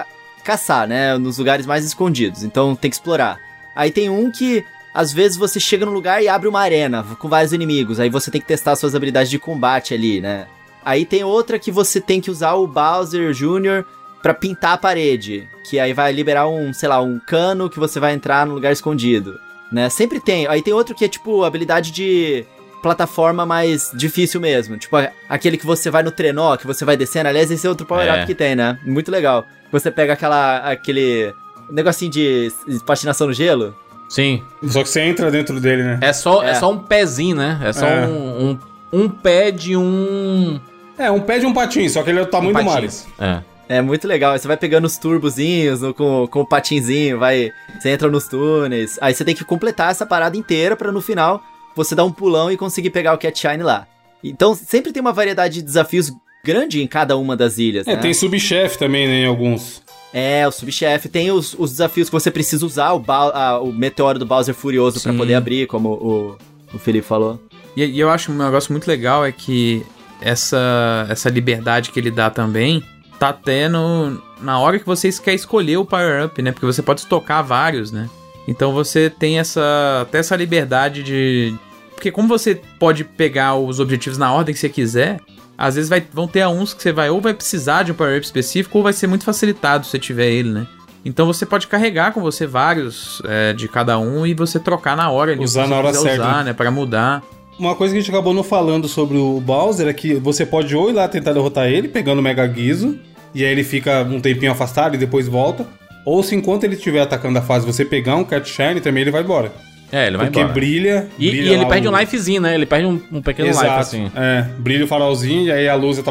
caçar, né? Nos lugares mais escondidos. Então tem que explorar. Aí tem um que. Às vezes você chega num lugar e abre uma arena com vários inimigos. Aí você tem que testar suas habilidades de combate ali, né? Aí tem outra que você tem que usar o Bowser Jr. pra pintar a parede. Que aí vai liberar um, sei lá, um cano que você vai entrar num lugar escondido. Né? Sempre tem. Aí tem outro que é tipo habilidade de plataforma mais difícil mesmo. Tipo, aquele que você vai no trenó, que você vai descendo. Aliás, esse é outro power-up É. que tem, né? Muito legal. Você pega aquela. aquele. negocinho de patinação no gelo. Sim. Só que você entra dentro dele, né? É só, é. É. só um pezinho, né? É só É. um, um, um pé de um. É, um pé de um patinho, só que ele é o tamanho um do Mario. É. É muito legal. Aí Você vai pegando os turbozinhos no- com, com o patinzinho, vai. Você entra nos túneis. Aí você tem que completar essa parada inteira pra no final você dar um pulão e conseguir pegar o Cat Shine lá. Então sempre tem uma variedade de desafios grande em cada uma das ilhas. É, né? tem subchefe também, né, em alguns. É, o subchefe. Tem os, os desafios que você precisa usar, o, Bau- a- o meteoro do Bowser Furioso pra Sim. poder abrir, como o, o Felipe falou. E, e eu acho um negócio muito legal é que essa, essa liberdade que ele dá também tá até no, na hora que você quer escolher o power-up, né? Porque você pode estocar vários, né? Então você tem essa até essa liberdade de... Porque como você pode pegar os objetivos na ordem que você quiser, às vezes vai, vão ter uns que você vai ou vai precisar de um power-up específico ou vai ser muito facilitado se você tiver ele, né? Então você pode carregar com você vários é, de cada um e você trocar na hora Usar na hora certa, Usar, né? né? Para mudar. Uma coisa que a gente acabou não falando sobre o Bowser é que você pode ou ir lá tentar derrotar ele, pegando o Mega Guizo, e aí ele fica um tempinho afastado e depois volta. Ou se enquanto ele estiver atacando a fase, você pegar um Cat Shine, também ele vai embora. É, ele vai Porque embora. brilha. E, brilha e ele perde um lifezinho, né? Ele perde um, um pequeno Exato. life, assim. É, brilha o farolzinho e aí a luz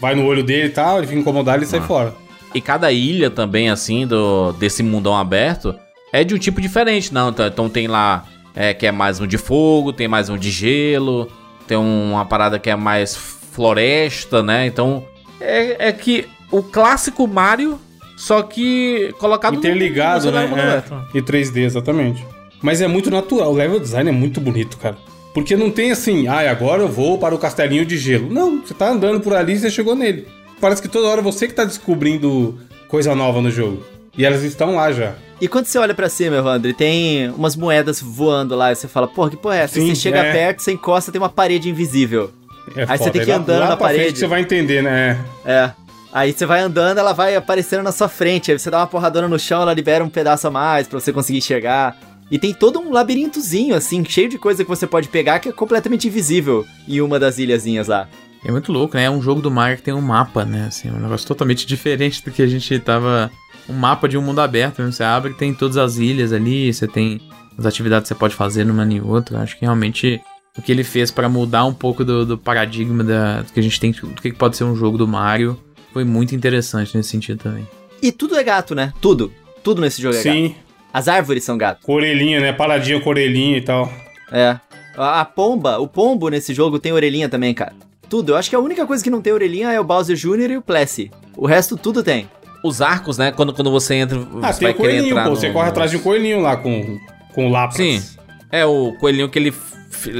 vai no olho dele e tal, ele fica incomodado e sai fora. E cada ilha também, assim, do desse mundão aberto, é de um tipo diferente, não. Então, então tem lá é, que é mais um de fogo, tem mais um de gelo, tem uma parada que é mais floresta, né? Então é, é que o clássico Mario, só que colocado no- Interligado, no né? mundo aberto. É, e 3D, exatamente. Mas é muito natural. O level design é muito bonito, cara. Porque não tem assim, ah, agora eu vou para o castelinho de gelo. Não, você tá andando por ali e você chegou nele. Parece que toda hora você que tá descobrindo coisa nova no jogo. E elas estão lá já. E quando você olha pra cima, Evandro, e tem umas moedas voando lá, e você fala, porra, que porra é essa? Sim, você chega é. perto, você encosta, tem uma parede invisível. É Aí você tem que ir andando lá na parede. você vai entender, né? É. Aí você vai andando, ela vai aparecendo na sua frente. Aí você dá uma porradona no chão, ela libera um pedaço a mais pra você conseguir enxergar. E tem todo um labirintozinho, assim, cheio de coisa que você pode pegar que é completamente invisível em uma das ilhazinhas lá. É muito louco, né? É um jogo do Mario que tem um mapa, né? Assim, um negócio totalmente diferente do que a gente tava. Um mapa de um mundo aberto mesmo. Você abre tem todas as ilhas ali, você tem as atividades que você pode fazer numa e outra. Acho que realmente o que ele fez pra mudar um pouco do, do paradigma da, do que a gente tem, do que pode ser um jogo do Mario, foi muito interessante nesse sentido também. E tudo é gato, né? Tudo. Tudo nesse jogo é gato. Sim, As árvores são gato. com orelhinha, né? Paradinha com orelhinha e tal. É. A, a pomba, o pombo nesse jogo tem orelhinha também, cara. Tudo. Eu acho que a única coisa que não tem orelhinha é o Bowser Jr. e o Plessy. O resto tudo tem. Os arcos, né? Quando, quando você entra, Ah, você tem vai o querer coelhinho, entrar pô. no- Você corre atrás de um coelhinho lá com, com o lápis. Sim. É o coelhinho que ele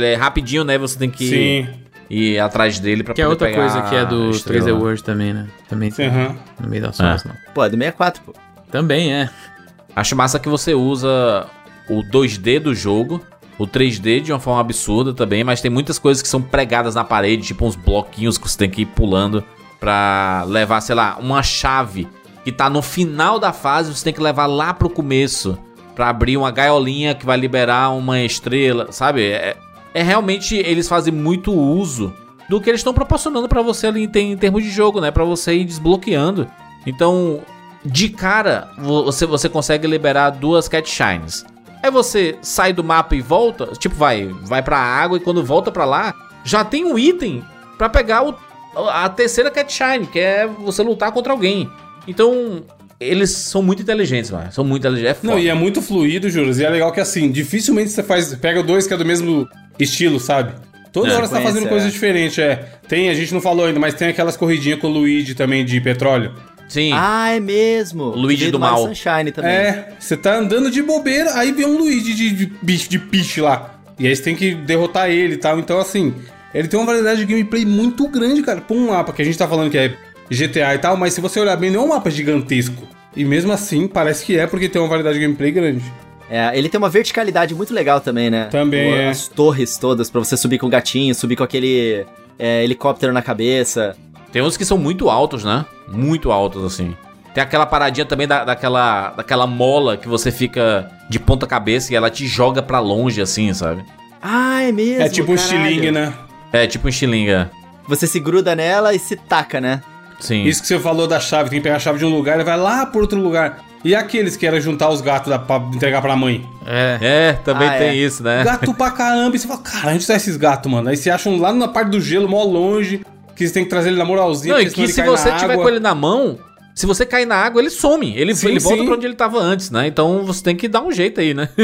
é rapidinho, né? Você tem que Sim. ir atrás dele pra Que é poder outra pegar coisa que é a do estrela. 3D World também, né? Também Sim, tem aham. no meio das sombras, não. Pô, é do 64, pô. Também é. Acho massa que você usa o 2D do jogo, o 3D de uma forma absurda também, mas tem muitas coisas que são pregadas na parede, tipo uns bloquinhos que você tem que ir pulando pra levar, sei lá, uma chave que tá no final da fase, você tem que levar lá pro começo pra abrir uma gaiolinha que vai liberar uma estrela, sabe? É, é realmente eles fazem muito uso do que eles estão proporcionando pra você ali em, em termos de jogo, né? Pra você ir desbloqueando. Então, de cara, vo- você, você consegue liberar duas Cat Shines. Aí você sai do mapa e volta, tipo, vai, vai pra água e quando volta pra lá, já tem um item pra pegar o, a terceira Cat Shine, que é você lutar contra alguém. Então, eles são muito inteligentes, mano. São muito inteligentes. É Não, e é muito fluido, Juras. E é legal que assim, dificilmente você faz. Pega dois que é do mesmo estilo, sabe? Toda É. hora você tá fazendo Sequência, coisa é. diferente, é. Tem, a gente não falou ainda, mas tem aquelas corridinhas com o Luigi também de petróleo. Sim. Ah, é mesmo. Luigi do Mario mal. Sunshine também. É, você tá andando de bobeira, aí vem um Luigi de, de bicho, de piche lá. E aí você tem que derrotar ele e tal. Então, assim, ele tem uma variedade de gameplay muito grande, cara. Pra um mapa que a gente tá falando que é GTA e tal, mas se você olhar bem, não é um mapa gigantesco. E mesmo assim, parece que é porque tem uma variedade de gameplay grande. É, ele tem uma verticalidade muito legal também, né? Também O- é. As torres todas pra você subir com o gatinho, subir com aquele é, helicóptero na cabeça. Tem uns que são muito altos, né? Muito altos, assim. Tem aquela paradinha também da, daquela, daquela mola que você fica de ponta cabeça e ela te joga pra longe, assim, sabe? Ah, é mesmo. é tipo um caralho. estilingue, né? É tipo um estilinga. Você se gruda nela e se taca, né? Sim. Isso que você falou da chave, tem que pegar a chave de um lugar e vai lá por outro lugar. E aqueles que era juntar os gatos da, pra entregar pra mãe? É. É, também Ah, tem é. isso, né? Gato pra caramba. E você fala, cara, onde tá esses gatos, mano? Aí você acha um lá na parte do gelo, mó longe, que você tem que trazer ele na moralzinha. Não, e que se cai na você tiver água. com ele na mão, se você cair na água, ele some. Ele, Sim, ele volta sim. pra onde ele tava antes, né? Então você tem que dar um jeito aí, né?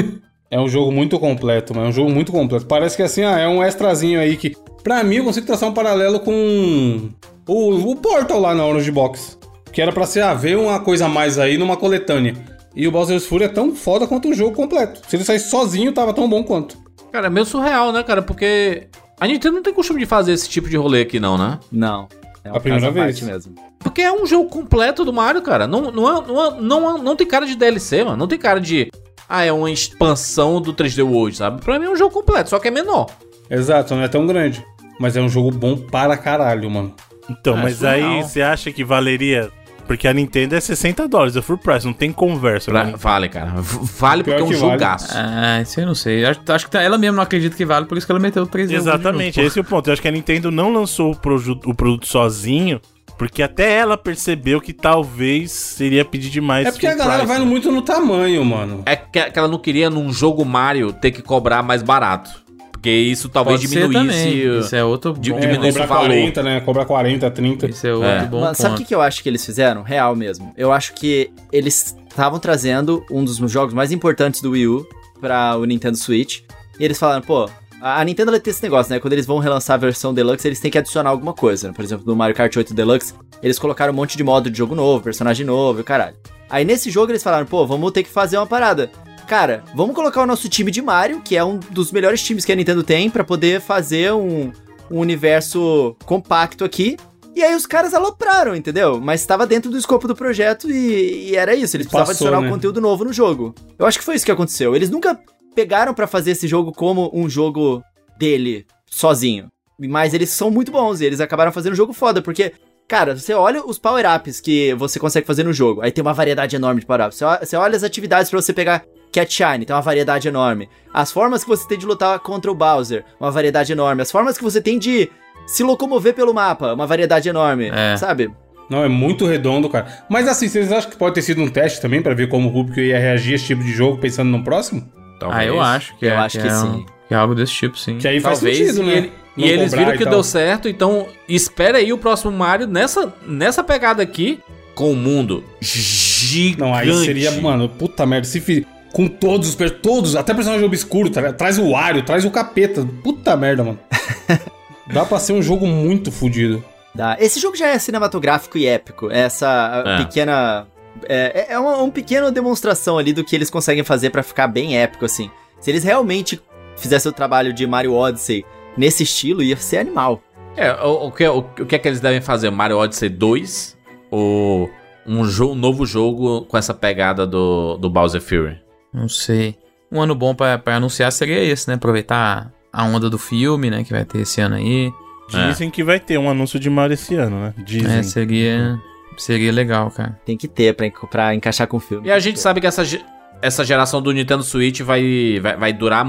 É um jogo muito completo, mano. É um jogo muito completo. Parece que assim, ah, é um extrazinho aí que. Pra mim, eu consigo traçar um paralelo com o, o Portal lá na Orange Box. Que era pra ser, ah, ver uma coisa a mais aí numa coletânea. E o Bowser's Fury é tão foda quanto o jogo completo. Se ele saísse sozinho, tava tão bom quanto. Cara, é meio surreal, né, cara? Porque a Nintendo não tem costume de fazer esse tipo de rolê aqui, não, né? Não. É A primeira vez. mesmo. Porque é um jogo completo do Mario, cara. Não, não, é- não, é- não, é- não tem cara de DLC, mano. Não tem cara de. Ah, é uma expansão do 3D World, sabe? Pra mim é um jogo completo, só que é menor. Exato, não é tão grande. Mas é um jogo bom para caralho, mano. Então, É mas surreal. aí você acha que valeria. Porque a Nintendo é 60 dólares, é full price, não tem conversa. Pra- né? vale, cara. V- Vale Pior porque é um que vale. jogaço. Ah, isso eu não sei. Acho, acho que tá- ela mesma não acredita que vale, por isso que ela meteu o 3D. Exatamente, esse é o ponto. Eu acho que a Nintendo não lançou o, proju- o produto sozinho, porque até ela percebeu que talvez seria pedir demais. É porque a galera price, vai né? muito no tamanho, mano. É que, que ela não queria num jogo Mario ter que cobrar mais barato. Porque isso talvez Pode diminuísse. Isso é outro bom É, diminui esse cobrar valor. 40, né? Cobrar 40, 30. Isso é outro É. bom Mano, sabe o que, eu acho que eles fizeram? Real mesmo. Eu acho que eles estavam trazendo um dos jogos mais importantes do Wii U pra o Nintendo Switch. E eles falaram, pô, a Nintendo ela tem esse negócio, né? Quando eles vão relançar a versão Deluxe, eles têm que adicionar alguma coisa. né? Por exemplo, no Mario Kart 8 Deluxe, eles colocaram um monte de modo de jogo novo, personagem novo, e o caralho. Aí nesse jogo eles falaram, pô, vamos ter que fazer uma parada. Cara, vamos colocar o nosso time de Mario, que é um dos melhores times que a Nintendo tem, pra poder fazer um, um universo compacto aqui. E aí os caras alopraram, entendeu? Mas estava dentro do escopo do projeto e, e era isso. Eles precisavam Passou, adicionar né? um conteúdo novo no jogo. Eu acho que foi isso que aconteceu. Eles nunca pegaram pra fazer esse jogo como um jogo dele, sozinho. Mas eles são muito bons e eles acabaram fazendo um jogo foda, porque, cara, você olha os power-ups que você consegue fazer no jogo. Aí tem uma variedade enorme de power-ups. Você, olha- você olha as atividades pra você pegar Cat Shine, tem uma variedade enorme. As formas que você tem de lutar contra o Bowser, uma variedade enorme. As formas que você tem de se locomover pelo mapa, uma variedade enorme. É. Sabe? Não, é muito redondo, cara. Mas assim, vocês acham que pode ter sido um teste também pra ver como o público ia reagir a esse tipo de jogo pensando no próximo? Ah, eu acho que Eu é. acho que é um- sim. que é algo desse tipo, sim. Que aí faz Talvez, sentido, e, né? ele- e eles viram e que tal. deu certo, então espera aí o próximo Mario nessa, nessa pegada aqui, com o mundo gigante. Não, aí seria, mano, puta merda. Se com todos os per- todos, até personagem obscuro, tra- traz o Wario, traz o capeta. Puta merda, mano. Dá pra ser um jogo muito fodido. Dá. Esse jogo já é cinematográfico e épico. Essa É. pequena. É, é uma, uma pequena demonstração ali do que eles conseguem fazer pra ficar bem épico, assim. Se eles realmente fizessem o trabalho de Mario Odyssey nesse estilo, ia ser animal. É, o, o que, o, o que é que eles devem fazer? Mario Odyssey 2 ou um, jo um novo jogo com essa pegada do, do Bowser Fury? Não sei. Um ano bom pra, pra anunciar seria esse, né? Aproveitar a onda do filme, né? Que vai ter esse ano aí. Dizem que vai ter um anúncio de Mario esse ano, né? Dizem. É, seria, seria legal, cara. Tem que ter pra, pra encaixar com o filme. E a gente sabe que essa, essa geração do Nintendo Switch vai, vai, vai durar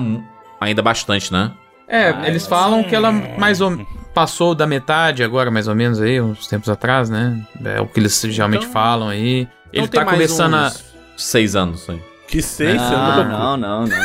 ainda bastante, né? É, Ah, eles falam que ela mais ou passou da metade agora, mais ou menos aí, uns tempos atrás, né? É o que eles geralmente Então- falam aí. Ele Então tem tá mais começando a. Seis anos aí. Que sei, você Ah, louco. não, não, não.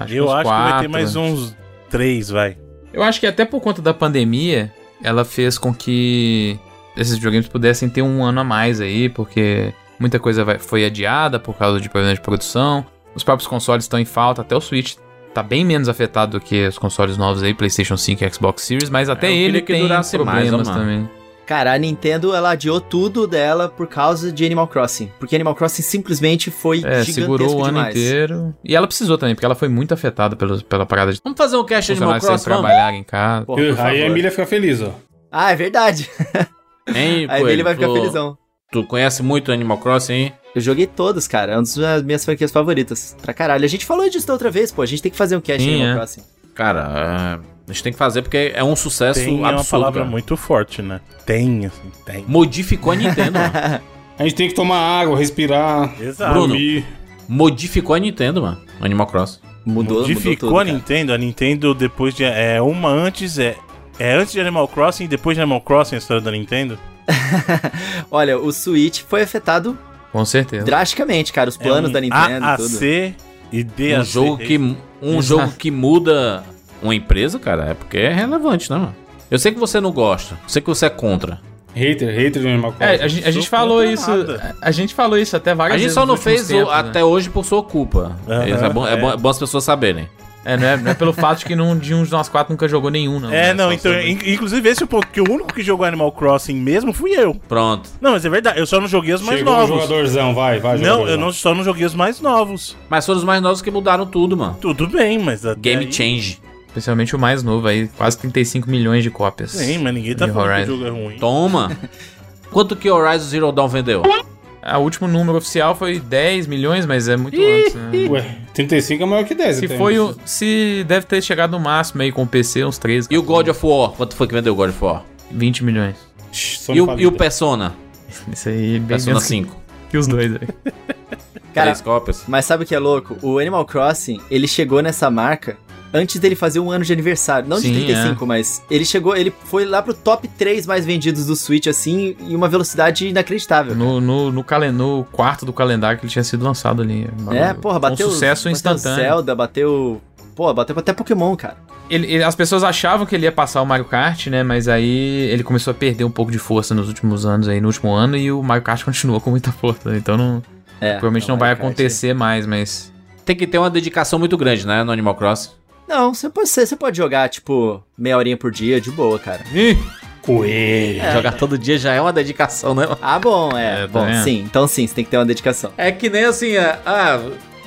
Acho Eu acho que vai ter quatro. mais uns três, vai. Eu acho que até por conta da pandemia, ela fez com que esses videogames pudessem ter um ano a mais aí, porque muita coisa vai- foi adiada por causa de problemas de produção. Os próprios consoles estão em falta, até o Switch tá bem menos afetado do que os consoles novos aí, PlayStation 5 e Xbox Series, mas até eu ele queria que tem durasse mais, problemas mano. também. Cara, a Nintendo, ela adiou tudo dela por causa de Animal Crossing. Porque Animal Crossing simplesmente foi É, gigantesco segurou o ano demais. inteiro. E ela precisou também, porque ela foi muito afetada pelo, pela parada de Vamos fazer um cast de Animal Crossing, vamos? trabalhar em casa. Porra, aí a. Emília fica feliz, ó. Ah, é verdade. Hein, Aí ele vai ficar Tu- felizão. Tu conhece muito Animal Crossing, hein? Eu joguei todos, cara. É uma das minhas franquias favoritas. Pra caralho. A gente falou disso da outra vez, pô. A gente tem que fazer um cast de Sim, Animal é. Crossing. Cara, é, a gente tem que fazer porque é um sucesso Tem é uma absurdo. palavra cara. muito forte, né? Tem, assim, tem. Modificou a Nintendo, mano. A gente tem que tomar água, respirar, Exato. Bruno. dormir. Modificou a Nintendo, mano. Animal Crossing. Mudou, Modificou mudou tudo, a cara. Nintendo. A Nintendo depois de. É uma antes, é. É antes de Animal Crossing e depois de Animal Crossing a história da Nintendo? Olha, o Switch foi afetado Com certeza. drasticamente, cara. Os planos é um da Nintendo e tudo. E DAC. Um jogo que um jogo que muda uma empresa, cara, é porque é relevante, né, mano? Eu sei que você não gosta, eu sei que você é contra. Hater, hater do Animal Crossing. É, a gente, a gente falou isso. nada. A gente falou isso até várias A gente vezes. só não fez o- tempos, né? até hoje por sua culpa. É, bom, é, é. bom, é bom as pessoas saberem. É, não é, não é pelo fato de que não, de um de nós quatro nunca jogou nenhum, não. É, né? não, Só então, in- inclusive esse é o ponto, que o único que jogou Animal Crossing mesmo fui eu. Pronto. Não, mas é verdade, eu só não joguei os mais Chegou o novos. jogadorzão, vai, vai, Não, jogadorzão. eu não, só não joguei os mais novos. Mas foram os mais novos que mudaram tudo, mano. Tudo bem, mas Game aí- change. Especialmente o mais novo aí, quase 35 milhões de cópias. Sim, mas ninguém tá falando que o Horizon. jogo é ruim. Toma. Quanto que Horizon Zero Dawn vendeu? A último número oficial foi 10 milhões, mas é muito antes, né? Ué, 35 é maior que 10. Se até. foi o. Se deve ter chegado no máximo aí com o PC, uns 13. E o God of War? Quanto foi que vendeu o God of War? 20 milhões. E o, e o Persona? Isso aí, bem Persona menos que, 5. que os dois aí. Cara, Três cópias. Mas sabe o que é louco? O Animal Crossing, ele chegou nessa marca antes dele fazer um ano de aniversário. Não Sim, de 35, mas ele chegou, ele foi lá pro top 3 mais vendidos do Switch, assim, em uma velocidade inacreditável. No, no, no, calen no quarto do calendário que ele tinha sido lançado ali. É, porra, bateu. Um sucesso bateu instantâneo. Zelda, bateu. Pô, bateu até Pokémon, cara. ele- ele- as pessoas achavam que ele ia passar o Mario Kart, né? Mas aí ele começou a perder um pouco de força nos últimos anos aí, no último ano, e o Mario Kart continua com muita força. Então não, É, provavelmente não, vai Kart- acontecer mais, mas. Tem que ter uma dedicação muito grande, né, no Animal Crossing. Não, você pode, ser- você pode jogar, tipo, meia horinha por dia, de boa, cara. Coelho. Jogar todo dia já é uma dedicação, né? Ah, bom, é. É, bom, vendo? sim. Então sim, você tem que ter uma dedicação. É que nem assim, ah, ah,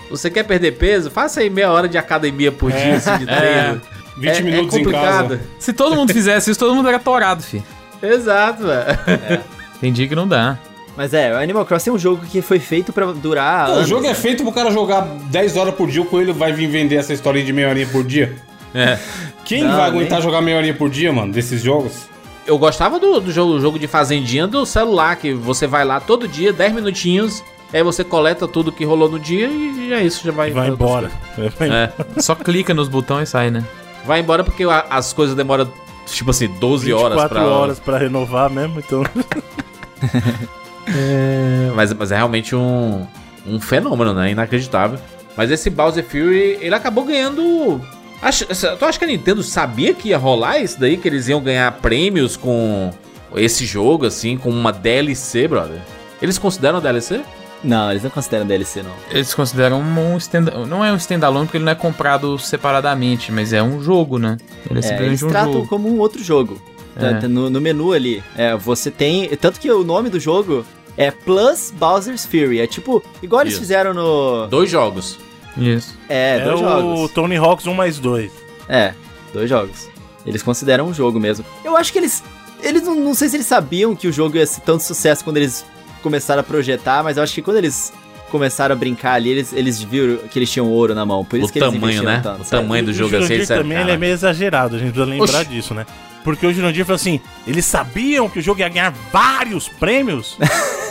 você quer perder peso? Faça aí meia hora de academia por dia, assim, de treino. 20 é, minutos é em complicado. casa. Se todo mundo fizesse isso, todo mundo era torado, fi. Exato, velho. Tem dia que não dá. Mas é, o Animal Crossing é um jogo que foi feito pra durar Não, o anos. jogo é feito pro cara jogar 10 horas por dia, o Coelho vai vir vender essa historinha de meia horinha por dia. É. Quem Não, vai aguentar nem- jogar meia horinha por dia, mano, desses jogos? Eu gostava do, do jogo, jogo de fazendinha do celular, que você vai lá todo dia, 10 minutinhos, aí você coleta tudo que rolou no dia e é isso, já vai, Vai pra outras embora. É. Só clica nos botões e sai, né? Vai embora porque a- as coisas demoram, tipo assim, 12 horas 24 pra... horas pra renovar mesmo, então. É, mas, mas é realmente um, um fenômeno, né? Inacreditável. Mas esse Bowser Fury, ele acabou ganhando. Acho, tu acha que a Nintendo sabia que ia rolar isso daí? Que eles iam ganhar prêmios com esse jogo, assim, com uma DLC, brother? Eles consideram DLC? Não, eles não consideram DLC, não. Eles consideram um stand Não é um standalone porque ele não é comprado separadamente, mas é um jogo, né? Ele é, É, simplesmente eles um tratam jogo. como um outro jogo. É. Tá- No, no menu ali, é, você tem. Tanto que o nome do jogo é Plus Bowser's Fury. É tipo, igual eles Isso. fizeram no. Dois jogos. Isso. É, É, dois o jogos. Tony Hawk's 1 mais 2. É, dois jogos. Eles consideram um jogo mesmo. Eu acho que eles. Eles não, não sei se eles sabiam que o jogo ia ser tanto sucesso quando eles começaram a projetar, mas eu acho que quando eles começaram a brincar ali, eles, eles viram que eles tinham ouro na mão. Por isso O que eles tamanho, investiram né? tanto, O sabe? tamanho do o jogo assim, eles disseram, também ele é "Cara, meio exagerado, a gente precisa lembrar Oxi. disso, né? Porque o Jurandir falou assim: eles sabiam que o jogo ia ganhar vários prêmios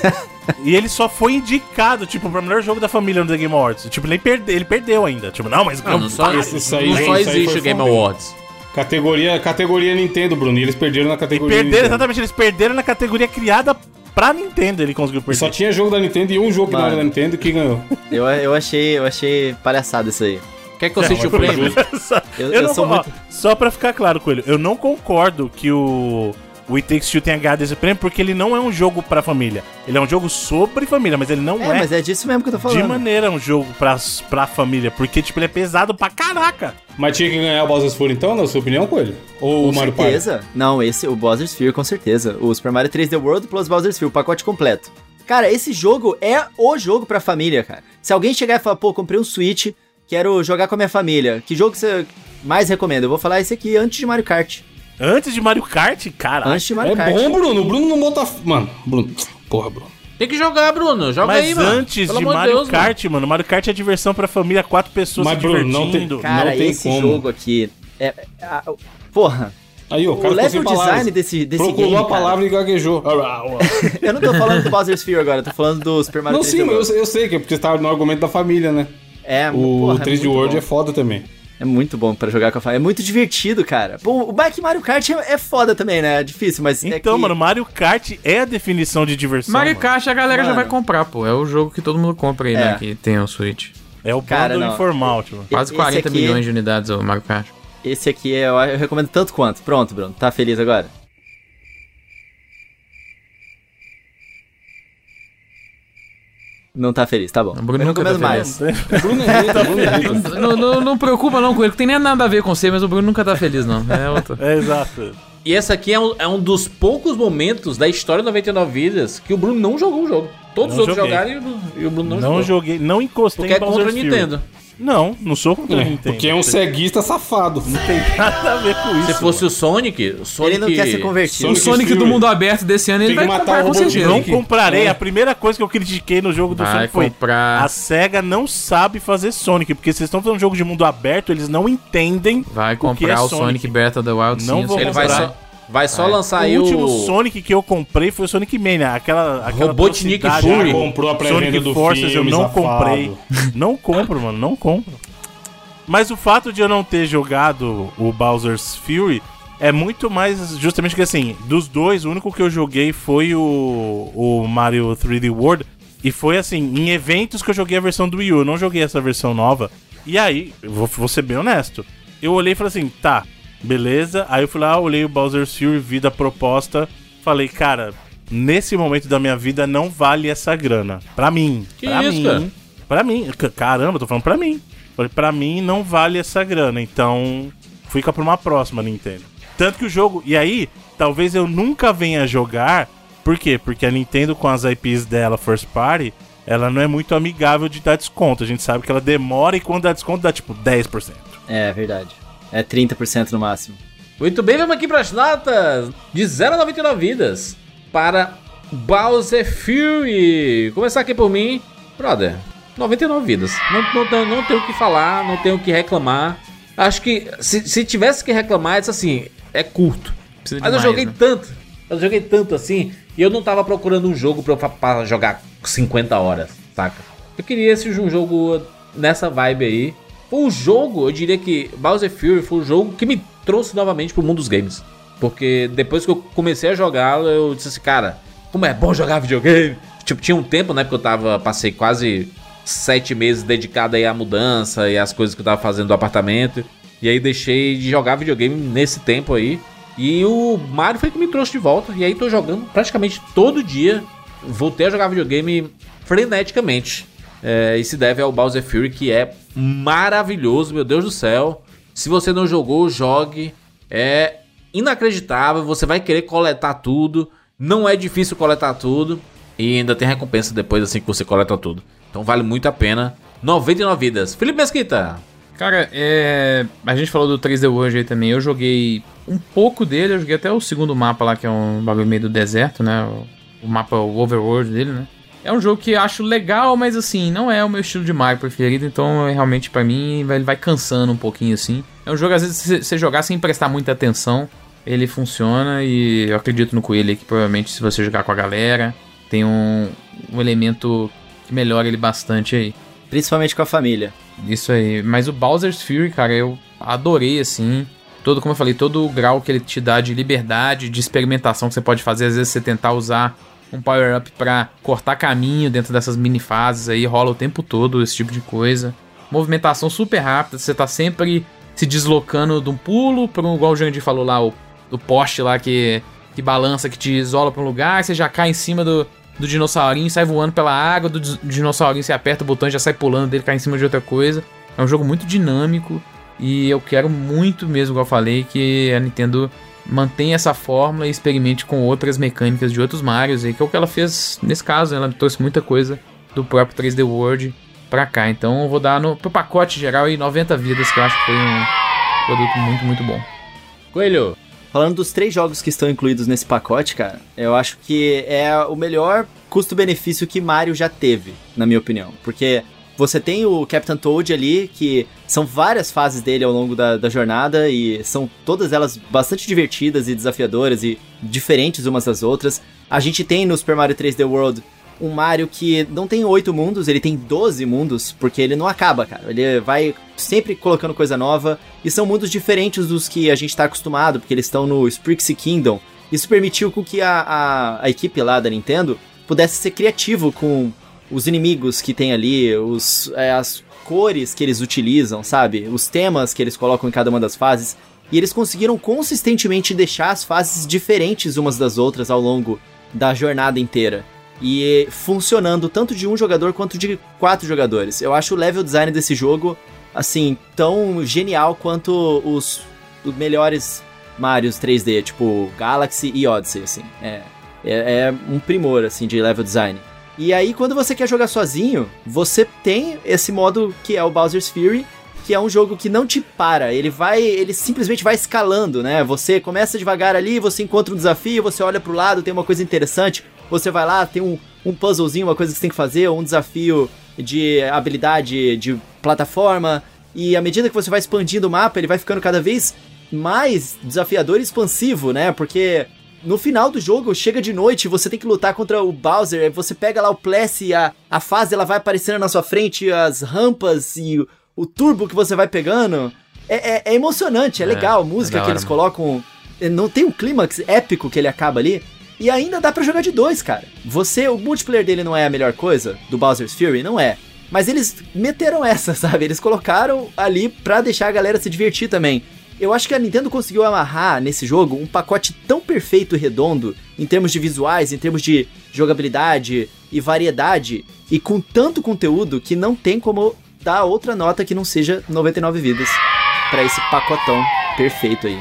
e ele só foi indicado, tipo, pra melhor jogo da família no The Game Awards. Tipo, ele, perde, ele perdeu ainda. Tipo, não, mas Não, não só. Isso aí, não só existe o Game. Awards. Categoria, categoria Nintendo, Bruno. E eles perderam na E categoria perderam, Nintendo. exatamente, eles perderam na categoria criada pra Nintendo, ele conseguiu E perder. só tinha jogo da Nintendo e um jogo que não era da Nintendo que ganhou. Eu, eu, achei, eu achei palhaçada isso aí. Quer que eu cite o prêmio? Eu, Eu, eu não sou vou- ó, muito. Só pra ficar claro com ele, eu não concordo que o, o It Takes Two tenha ganhado esse prêmio, porque ele não é um jogo pra família. Ele é um jogo sobre família, mas ele não É, é, mas é disso mesmo que eu tô de falando. maneira um jogo pra, pra família, porque, tipo, ele é pesado pra caraca. Mas tinha que ganhar o Bowser's Fury então, na sua opinião, Coelho? Ou Com o Mario Party? certeza. Não, esse, o Bowser's Fury, com certeza. O Super Mario 3D World plus Bowser's Fury, o pacote completo. Cara, esse jogo é o jogo pra família, cara. Se alguém chegar e falar, pô, comprei um Switch, quero jogar com a minha família, que jogo você mais recomenda? Eu vou falar esse aqui antes de Mario Kart. Antes de Mario Kart, cara. Antes de Mario É Kart. bom, Bruno. O Bruno não bota... Mano, Bruno... Porra, Bruno. Tem que jogar, Bruno. Joga Mas aí, mano. antes Pelo de Mario Deus, mano. Kart, mano. Mario Kart é diversão pra família, quatro pessoas Mas, se Bruno, não tem- divertindo. Cara, Não tem esse como. jogo aqui. É, é- a- porra, Aí, ó, o o cara level palavras. design desse, desse Procurou game. a palavra e gaguejou. cara, eu não tô falando do Bowser's Fury agora, eu tô falando do Super Mario Não, 3D sim, mas eu, eu sei que é porque você tava no argumento da família, né? É, O porra, 3D muito World bom. é foda também. É muito bom pra jogar com a família. É muito divertido, cara. Pô, o Bike Mario Kart é, é foda também, né? É difícil, mas é Então, que... mano, Mario Kart é a definição de diversão. Mario mano. Kart a galera já Mano. vai comprar, pô. É o jogo que todo mundo compra aí, né? É. Que tem o Switch. É o Cara, não. informal, tipo. Quase Esse 40 aqui- milhões de unidades o Mario Kart. Esse aqui eu, eu recomendo tanto quanto. Pronto, Bruno. Tá feliz agora? Não tá feliz, tá bom. O Bruno eu nunca tá mais. Bruno é rico, Bruno é rico. não, não, não preocupa não com ele, que tem nem nada a ver com você, mas o Bruno nunca tá feliz, não. É outro. É, exato. E esse aqui é um, é um dos poucos momentos da história do 99 Vidas que o Bruno não jogou o jogo. Todos Não os outros joguei. jogaram e o Bruno, e o Bruno não, Não, jogou. joguei, não encostei Porque é em Bowser's contra a Fury. Nintendo. Não, não sou contra a É, Nintendo. porque é um ceguista safado. Não tem nada a ver com isso. Se fosse o Sonic, o Sonic... Ele não quer ser convertido. Sonic O Sonic do mundo aberto desse ano ele Tem que vai matar comprar o com certeza. Não comprarei. É. A primeira coisa que eu critiquei no jogo do Vai Sonic foi comprar. a SEGA não sabe fazer Sonic, porque vocês estão fazendo um jogo de mundo aberto, eles não entendem. Vai o que comprar é o Sonic, Sonic. Breath of the Wild Não sim, vou Ele sei vai comprar. Vai só É. lançar o aí último o... Sonic que eu comprei foi o Sonic Mania, aquela, aquela Robotnik. Fury. Comprou a pré-venda Sonic do Forces filme, eu não safado. comprei. Não compro, mano, não compro. Mas o fato de eu não ter jogado o Bowser's Fury é muito mais justamente que assim, dos dois, o único que eu joguei foi o, o Mario 3D World. E foi assim, em eventos que eu joguei a versão do Wii U, eu não joguei essa versão nova. E aí, vou, vou ser bem honesto. eu olhei e falei assim, tá, beleza. Aí eu fui lá, olhei o Bowser's Fury, vi da proposta, falei, cara, nesse momento da minha vida não vale essa grana. Pra mim. Que pra isso, mim. cara? Pra mim. Caramba, tô falando pra mim. Falei, pra mim não vale essa grana. Então, fica pra uma próxima Nintendo. Tanto que o jogo. E aí, talvez eu nunca venha jogar. Por quê? Porque a Nintendo, com as IPs dela, First Party, ela não é muito amigável de dar desconto. A gente sabe que ela demora e quando dá desconto dá tipo 10%. É verdade. É 30% no máximo. Muito bem, vamos aqui para as notas de 0 a 99 vidas para Bowser Fury. Começar aqui por mim, brother. 99 vidas. Não, não, tenho- não tenho o que falar, não tenho o que reclamar. Acho que se, se tivesse que reclamar, é assim, é curto. Precisa Mas eu demais, joguei né? tanto, eu joguei tanto assim, e eu não tava procurando um jogo pra, eu pra jogar 50 horas, saca? Eu queria esse um jogo nessa vibe aí. Foi jogo, eu diria que Bowser Fury foi um jogo que me trouxe novamente pro mundo dos games. Porque depois que eu comecei a jogá-lo, eu disse assim, cara, como é bom jogar videogame. Tipo, tinha um tempo, né, porque eu tava, passei quase sete meses dedicado aí à mudança e às coisas que eu tava fazendo do apartamento. E aí deixei de jogar videogame nesse tempo aí. E o Mario foi que me trouxe de volta. E aí tô jogando praticamente todo dia. Voltei a jogar videogame freneticamente. É, e se deve ao Bowser Fury, que é maravilhoso, meu Deus do céu. Se você não jogou, jogue. É inacreditável. Você vai querer coletar tudo. Não é difícil coletar tudo. E ainda tem recompensa depois assim que você coleta tudo. Então vale muito a pena. 99 vidas. Felipe Mesquita. Cara, é. A gente falou do 3D World aí também. Eu joguei um pouco dele, eu joguei até o segundo mapa lá, que é um bagulho meio do deserto, né? O, mapa, o overworld dele, né? É um jogo que eu acho legal, mas assim, não é o meu estilo de Mario preferido, então realmente pra mim ele vai cansando um pouquinho assim. É um jogo, às vezes, se você jogar sem prestar muita atenção, ele funciona e eu acredito no Coelho que provavelmente se você jogar com a galera, tem um, um elemento que melhora ele bastante aí. Principalmente com a família. Isso aí. Mas o Bowser's Fury, cara, eu adorei, assim. Todo, como eu falei, todo o grau que ele te dá de liberdade, de experimentação que você pode fazer. Às vezes você tentar usar um power-up pra cortar caminho dentro dessas mini fases aí, rola o tempo todo esse tipo de coisa. Movimentação super rápida, você tá sempre se deslocando de um pulo para um, igual o Jandir falou lá, o, do poste lá que, que balança, que te isola pra um lugar, você já cai em cima do, do dinossaurinho, sai voando pela água, do dinossaurinho você aperta o botão e já sai pulando dele, cai em cima de outra coisa. É um jogo muito dinâmico e eu quero muito mesmo, igual eu falei, que a Nintendo mantenha essa fórmula e experimente com outras mecânicas de outros Marios aí, que é o que ela fez nesse caso, ela trouxe muita coisa do próprio 3D World pra cá. Então eu vou dar no, pro pacote geral aí 90 vidas, que eu acho que foi um produto muito, muito bom. Coelho. Falando dos três jogos que estão incluídos nesse pacote, cara, eu acho que é o melhor custo-benefício que Mario já teve, na minha opinião. Porque você tem o Captain Toad ali, que são várias fases dele ao longo da, da jornada, e são todas elas bastante divertidas e desafiadoras e diferentes umas das outras. A gente tem no Super Mario 3D World um Mario que não tem oito mundos, ele tem 12 mundos, porque ele não acaba, cara. Ele vai sempre colocando coisa nova, e são mundos diferentes dos que a gente tá acostumado, porque eles estão no Sprixie Kingdom. Isso permitiu com que a, a, a equipe lá da Nintendo pudesse ser criativo com os inimigos que tem ali, os, é, as cores que eles utilizam, sabe? Os temas que eles colocam em cada uma das fases. E eles conseguiram consistentemente deixar as fases diferentes umas das outras ao longo da jornada inteira. E funcionando tanto de um jogador quanto de quatro jogadores. Eu acho o level design desse jogo, assim, tão genial quanto os, os melhores Marios 3D, tipo Galaxy e Odyssey, assim. É, é, é um primor, assim, de level design. E aí, quando você quer jogar sozinho, você tem esse modo que é o Bowser's Fury, que é um jogo que não te para, ele vai, ele simplesmente vai escalando, né? Você começa devagar ali, você encontra um desafio, você olha pro lado, tem uma coisa interessante, você vai lá, tem um, um puzzlezinho, uma coisa que você tem que fazer, ou um desafio de habilidade de plataforma, e à medida que você vai expandindo o mapa, ele vai ficando cada vez mais desafiador e expansivo, né? Porque no final do jogo, chega de noite, você tem que lutar contra o Bowser, você pega lá o Plessy, a, a fase ela vai aparecendo na sua frente, as rampas e o, o turbo que você vai pegando. É, é- é emocionante, é, É, legal a é música que eles colocam. é, Não tem um clímax épico que ele acaba ali. E ainda dá pra jogar de dois, cara. Você, o multiplayer dele não é a melhor coisa do Bowser's Fury, não é. Mas eles meteram essa, sabe? Eles colocaram ali pra deixar a galera se divertir também. Eu acho que a Nintendo conseguiu amarrar nesse jogo um pacote tão perfeito e redondo, em termos de visuais, em termos de jogabilidade e variedade, e com tanto conteúdo que não tem como dar outra nota que não seja 99 vidas pra esse pacotão perfeito aí,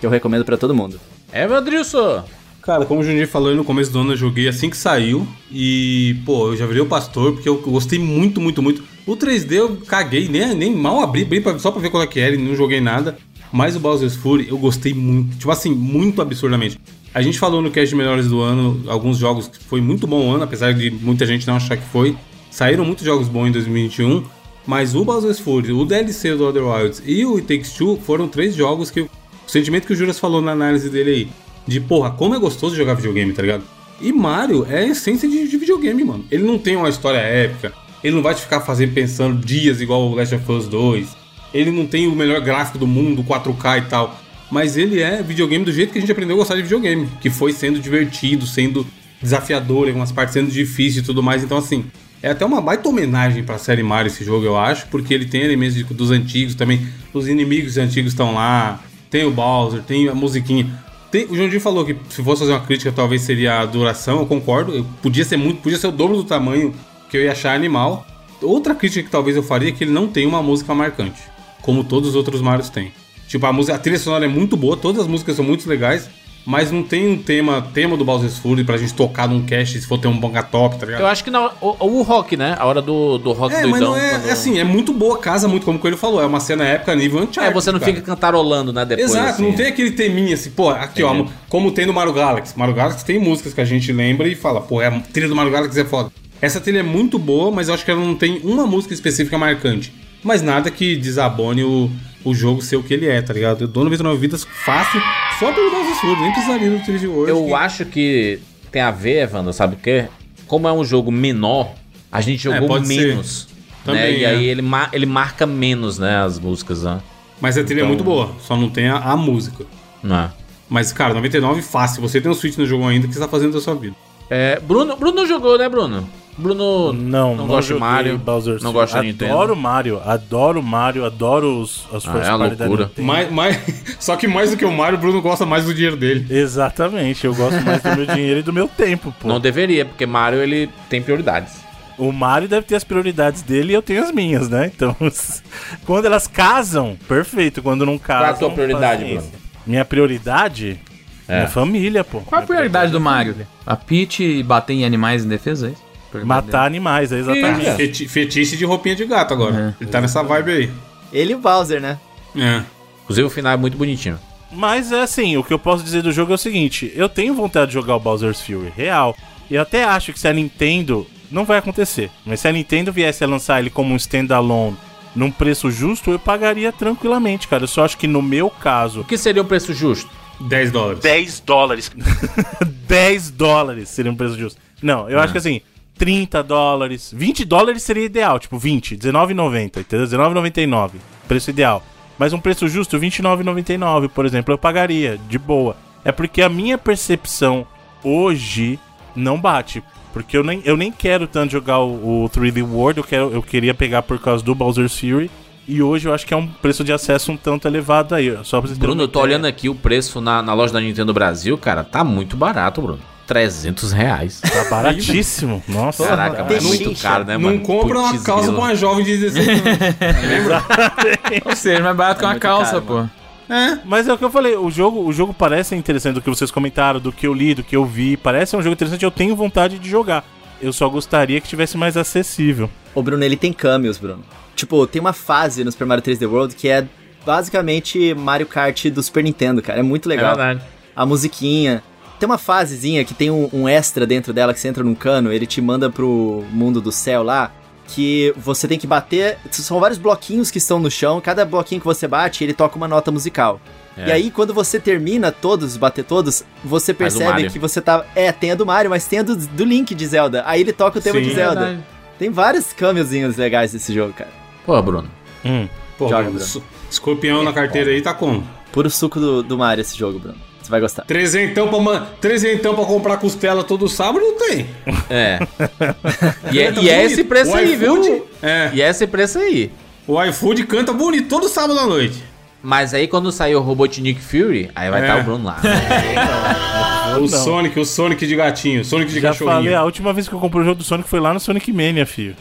que eu recomendo pra todo mundo. É, Vandrilson. Cara, como o Junir falou aí no começo do ano, eu joguei assim que saiu. E, pô, eu já virei o pastor, porque eu gostei muito, muito, muito. O 3D eu caguei, nem, nem mal abri, abri pra- só pra ver qual é que era e não joguei nada. Mas o Bowser's Fury eu gostei muito, tipo assim, muito absurdamente. A gente falou no cast de melhores do ano, alguns jogos que foi muito bom o ano, apesar de muita gente não achar que foi. Saíram muitos jogos bons em 2021, mas o Bowser's Fury, o DLC do Other Wilds e o It Takes Two foram três jogos que o sentimento que o Juras falou na análise dele aí, de porra, como é gostoso jogar videogame, tá ligado? E Mario é a essência de, de videogame, mano. Ele não tem uma história épica, ele não vai te ficar fazendo pensando dias igual o Last of Us 2, ele não tem o melhor gráfico do mundo, 4K e tal. Mas ele é videogame do jeito que a gente aprendeu a gostar de videogame, que foi sendo divertido, sendo desafiador em algumas partes, sendo difícil e tudo mais. Então, assim, é até uma baita homenagem pra série Mario esse jogo, eu acho, porque ele tem elementos dos antigos também. Os inimigos antigos estão lá, tem o Bowser, tem a musiquinha. Tem- o Jondinho falou que se fosse fazer uma crítica, talvez seria a duração, eu concordo. Eu- podia ser muito, podia ser o dobro do tamanho que eu ia achar animal. Outra crítica que talvez eu faria é que ele não tem uma música marcante, como todos os outros Marios têm. Tipo, a, música, a trilha sonora é muito boa, todas as músicas são muito legais, mas não tem um tema, tema do Bowser's Fury pra gente tocar num cast se for ter um bonga top, tá ligado? Eu acho que na, o, o rock, né? A hora do, do rock É, doidão. mas não é, quando- é assim, é muito boa casa, muito como o Coelho falou, é uma cena épica nível Uncharted. É, você não cara. fica cantarolando, né? Depois. Exato, assim. não tem aquele teminha assim, pô, aqui ó, como tem no Mario Galaxy. Mario Galaxy tem músicas que a gente lembra e fala, pô, é a trilha do Mario Galaxy é foda. Essa trilha é muito boa, mas eu acho que ela não tem uma música específica marcante. Mas nada que desabone o, o jogo ser o que ele é, tá ligado? Eu dou 99 vidas fácil, só pelo Bowser's Fury, nem precisaria do 3D World. Eu que- acho que tem a ver, Evandro, sabe o quê? Como é um jogo menor, a gente jogou pode ser. menos. Né? Também, E é. aí ele, ma- ele marca menos, né? As músicas, né? Mas a trilha é Então- muito boa, só não tem a, a música. Não é? Mas, cara, 99 fácil. Você tem um Switch no jogo ainda, o que você tá fazendo da sua vida? É, Bruno, Bruno jogou, né, Bruno? Bruno Não, não gosta de Mario. Bowser's não gosta de Nintendo. Adoro Mario, adoro Mario, adoro os, as Ah, é loucura. Mais, mais, só que mais do que o Mario, o Bruno gosta mais do dinheiro dele. Exatamente, eu gosto mais do meu dinheiro e do meu tempo, pô. Não deveria, porque Mario ele tem prioridades. O Mario deve ter as prioridades dele e eu tenho as minhas, né? Então, quando elas casam, perfeito. Quando não casam. Qual é a tua prioridade, paciência. Minha prioridade? É. Minha família, pô. Qual a Minha prioridade do Mario? A Peach bater em animais em defesa, é isso? Matar animais, é exatamente. Ih, Feti- fetiche de roupinha de gato agora. Ele tá nessa vibe aí. Ele e o Bowser, né? É. Inclusive o final é muito bonitinho. Mas é assim, o que eu posso dizer do jogo é o seguinte: eu tenho vontade de jogar o Bowser's Fury, real. E eu até acho que se a Nintendo. Não vai acontecer. Mas se a Nintendo viesse a lançar ele como um standalone num preço justo, eu pagaria tranquilamente, cara. Eu só acho que no meu caso, O que seria um preço justo? 10 dólares. 10 dólares. 10 dólares seria um preço justo. Não, eu acho que assim, 30 dólares, 20 dólares seria ideal, tipo 20, 19,90, entendeu? 19,99, preço ideal. Mas um preço justo, 29,99, por exemplo, eu pagaria, de boa. É porque a minha percepção hoje não bate. Porque eu nem, eu nem quero tanto jogar o, o 3D World, eu, quero, eu queria pegar por causa do Bowser's Fury. E hoje eu acho que é um preço de acesso um tanto elevado aí. Só pra vocês terem Bruno, eu tô olhando aqui o preço na, na loja da Nintendo Brasil, cara, tá muito barato, Bruno. 300 reais. Tá baratíssimo. Nossa. Caraca, Tem é muito caro, né, não mano? compra uma calça grila. com uma jovem de 16 anos. Lembra? Ou seja, mais barato que uma muito calça, caro, pô. mano. É. Mas é o que eu falei, o jogo, o jogo parece interessante do que vocês comentaram, do que eu li, do que eu vi. Parece um jogo interessante, eu tenho vontade de jogar. Eu só gostaria que tivesse mais acessível. O Bruno, ele tem cameos, Bruno. Tipo, tem uma fase no Super Mario 3D World que é basicamente Mario Kart do Super Nintendo, cara. É muito É legal. verdade. a musiquinha. Tem uma fasezinha que tem um, um extra dentro dela que você entra num cano, ele te manda pro mundo do céu lá, que você tem que bater. São vários bloquinhos que estão no chão, cada bloquinho que você bate, ele toca uma nota musical. É. E aí, quando você termina todos, bater todos, você percebe que você tá. É, tem a do Mario, mas tem a do, do Link de Zelda. Aí ele toca o tema Sim. de Zelda. Verdade. Tem vários cameozinhos legais desse jogo, cara. Pô, Bruno. Hum. Pô, Joga, Bruno, escorpião na carteira aí tá como? Puro suco do, do Mario esse jogo, Bruno. Você vai gostar. Trezentão pra, man... Trezentão pra comprar costela todo sábado não tem. É. E é, e é esse preço O aí, iFood- viu? É. E é esse preço aí. O iFood canta bonito todo sábado à noite. Mas aí quando sair o Robotnik Fury, aí vai É. estar o Bruno lá. O Sonic, o Sonic de gatinho, o Sonic de Já cachorrinho. falei, a última vez que eu comprei o jogo do Sonic foi lá no Sonic Mania, filho.